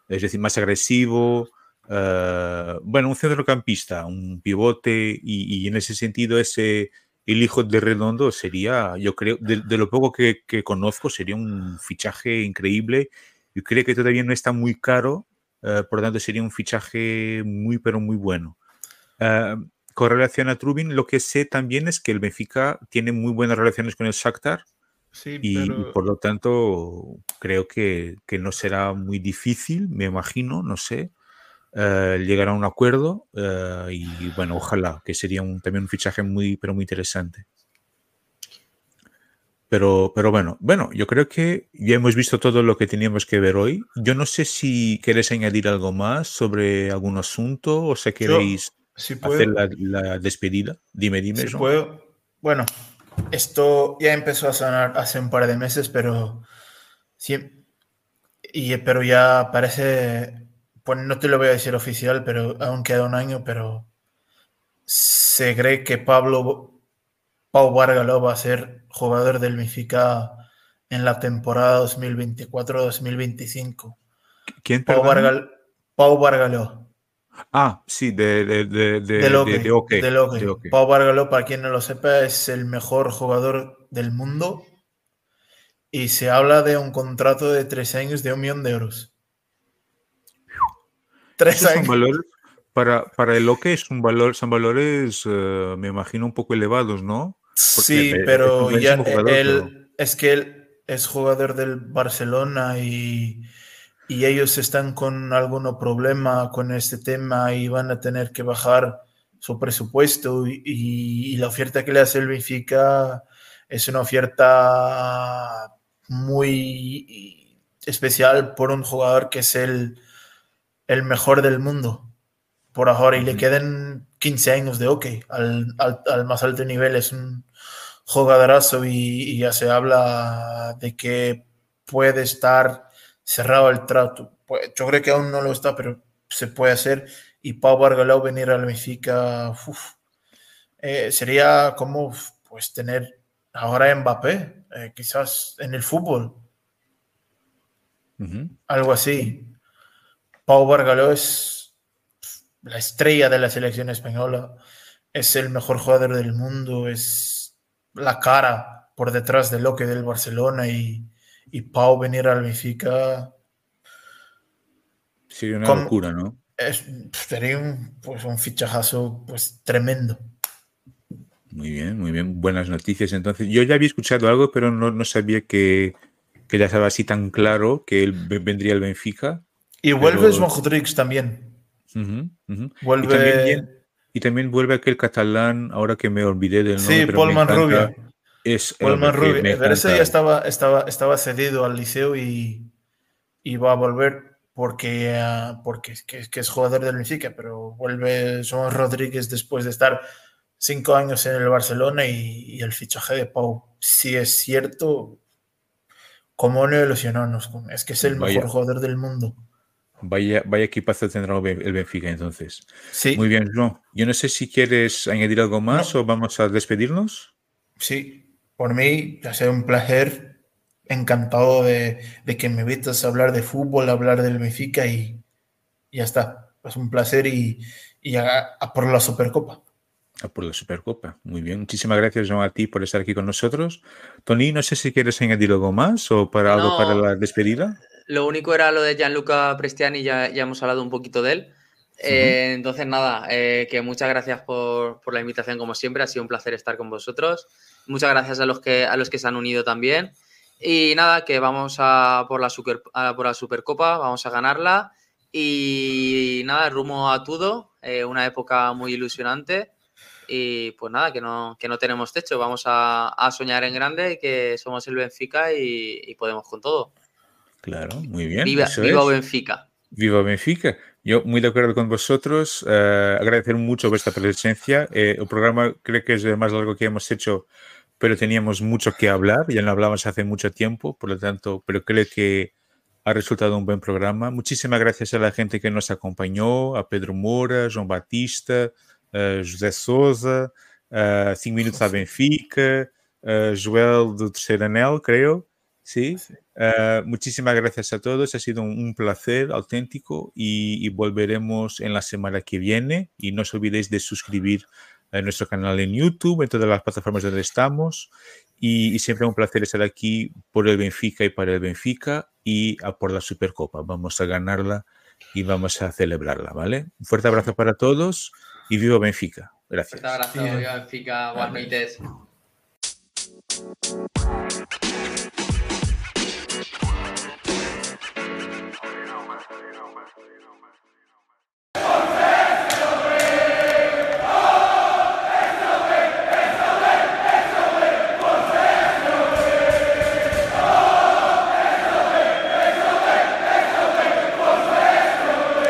Es decir, más agresivo, uh, bueno, un centrocampista, un pivote y, y en ese sentido ese el hijo de Redondo sería, yo creo, de, lo poco que, conozco, sería un fichaje increíble. Yo creo que todavía no está muy caro, eh, por lo tanto sería un fichaje muy, pero muy bueno. Uh, con relación a Trubin, lo que sé también es que el Benfica tiene muy buenas relaciones con el Shakhtar. y, por lo tanto creo que, que, no será muy difícil, me imagino, no sé, eh, llegar a un acuerdo eh, y bueno, ojalá, que sería un, también un fichaje muy, pero muy interesante. Pero, pero bueno, bueno, yo creo que ya hemos visto todo lo que teníamos que ver hoy. Yo no sé si queréis añadir algo más sobre algún asunto o si queréis hacer la, despedida. Dime, dime. Si puedo. Bueno, esto ya empezó a sonar hace un par de meses, pero sí, y, pero ya parece pues no te lo voy a decir oficial, pero aún queda un año, pero se cree que Pablo Pau Vargaló va a ser jugador del Benfica en la temporada 2024-2025. ¿Quién Pau, Vargal, Pau Vargaló. Ah, sí, de, de, de, de, de Pau Vargaló, para quien no lo sepa, es el mejor jugador del mundo y se habla de un contrato de tres años de un millón de euros. Tres años. para, para el OK es un valor, son valores, eh, me imagino, un poco elevados, ¿no? sí, pero ya él, es que él es jugador del Barcelona y, y, ellos están con algún problema con este tema y van a tener que bajar su presupuesto y, y la oferta que le hace el Benfica es una oferta muy especial por un jugador que es el el mejor del mundo por ahora y le queden 15 años de OK al, más alto nivel. Es un jugadorazo y, ya se habla de que puede estar cerrado el trato. Pues, yo creo que aún no lo está, pero se puede hacer. Y Pau Bargalao venir al Benfica eh, sería como pues tener ahora Mbappé, eh, quizás en el fútbol. Algo así. Pau Bargaló es la estrella de la selección española, es el mejor jugador del mundo, es la cara por detrás del Loque del Barcelona y, Pau venir al Benfica. Sí, una locura, ¿no? es, sería un, pues, un fichajazo pues, tremendo. Muy bien, muy bien. Buenas noticias. Entonces, yo ya había escuchado algo, pero no, no sabía que, que ya estaba así tan claro que él vendría el Benfica. Y vuelve pero... Rodríguez también. Uh -huh, uh -huh. Vuelve... Y, también, y, también, vuelve aquel catalán, ahora que me olvidé del nombre. Sí, Polman Rubio. Es Polman Rubio. Pero ese ya estaba, estaba, estaba cedido al liceo y, y va a volver porque, uh, porque que, que, es jugador del Benfica, pero vuelve Son Rodríguez después de estar cinco años en el Barcelona y, y el fichaje de Pau, si es cierto, cómo no ilusionarnos, es que es el vaya, mejor jugador del mundo. Vaya, vaya equipazo tendrá el Benfica entonces. Sí. Muy bien, Joan. Yo no sé si quieres añadir algo más no. o vamos a despedirnos. Sí, por mí ha sido un placer encantado de, de, que me invites a hablar de fútbol, a hablar del Benfica y, y ya está. Es un placer y, y a, a, por la Supercopa. A por la Supercopa. Muy bien. Muchísimas gracias Joan, a ti por estar aquí con nosotros. Tony, no sé si quieres añadir algo más o para no, algo para la despedida. Lo único era lo de Gianluca Prestiani, ya, ya hemos hablado un poquito de él. Eh, entonces, nada, eh, que muchas gracias por, por, la invitación, como siempre. Ha sido un placer estar con vosotros. Muchas gracias a los que, a los que se han unido también. Y nada, que vamos a por la, super, a por la Supercopa, vamos a ganarla. Y nada, rumbo a todo, eh, una época muy ilusionante. Y pues nada, que no, que no tenemos techo, vamos a, a soñar en grande, que somos el Benfica y, y podemos con todo. Claro, muy bien. Viva, viva Benfica. Viva Benfica. Yo muy de acuerdo con vosotros. Uh, agradecer mucho vuestra presencia. Eh, el programa creo que es el más largo que hemos hecho pero teníamos mucho que hablar, ya no hablamos hace mucho tiempo, por lo tanto, pero creo que ha resultado un buen programa. Muchísimas gracias a la gente que nos acompañó, a Pedro Moura, João Batista, uh, José Souza, uh, Cinco Minutos a Benfica, uh, Joel do Terceiro Anel, creo. Sí. sí. muchísimas gracias a todos, ha sido un, un placer auténtico y, y volveremos en la semana que viene y no os olvidéis de suscribir en nuestro canal en YouTube, en todas las plataformas donde estamos. Y, y, siempre un placer estar aquí por el Benfica y para el Benfica y a por la Supercopa. Vamos a ganarla y vamos a celebrarla, ¿vale? Un fuerte abrazo para todos y viva Benfica. Gracias. Un fuerte abrazo, viva Benfica. Buenas noches.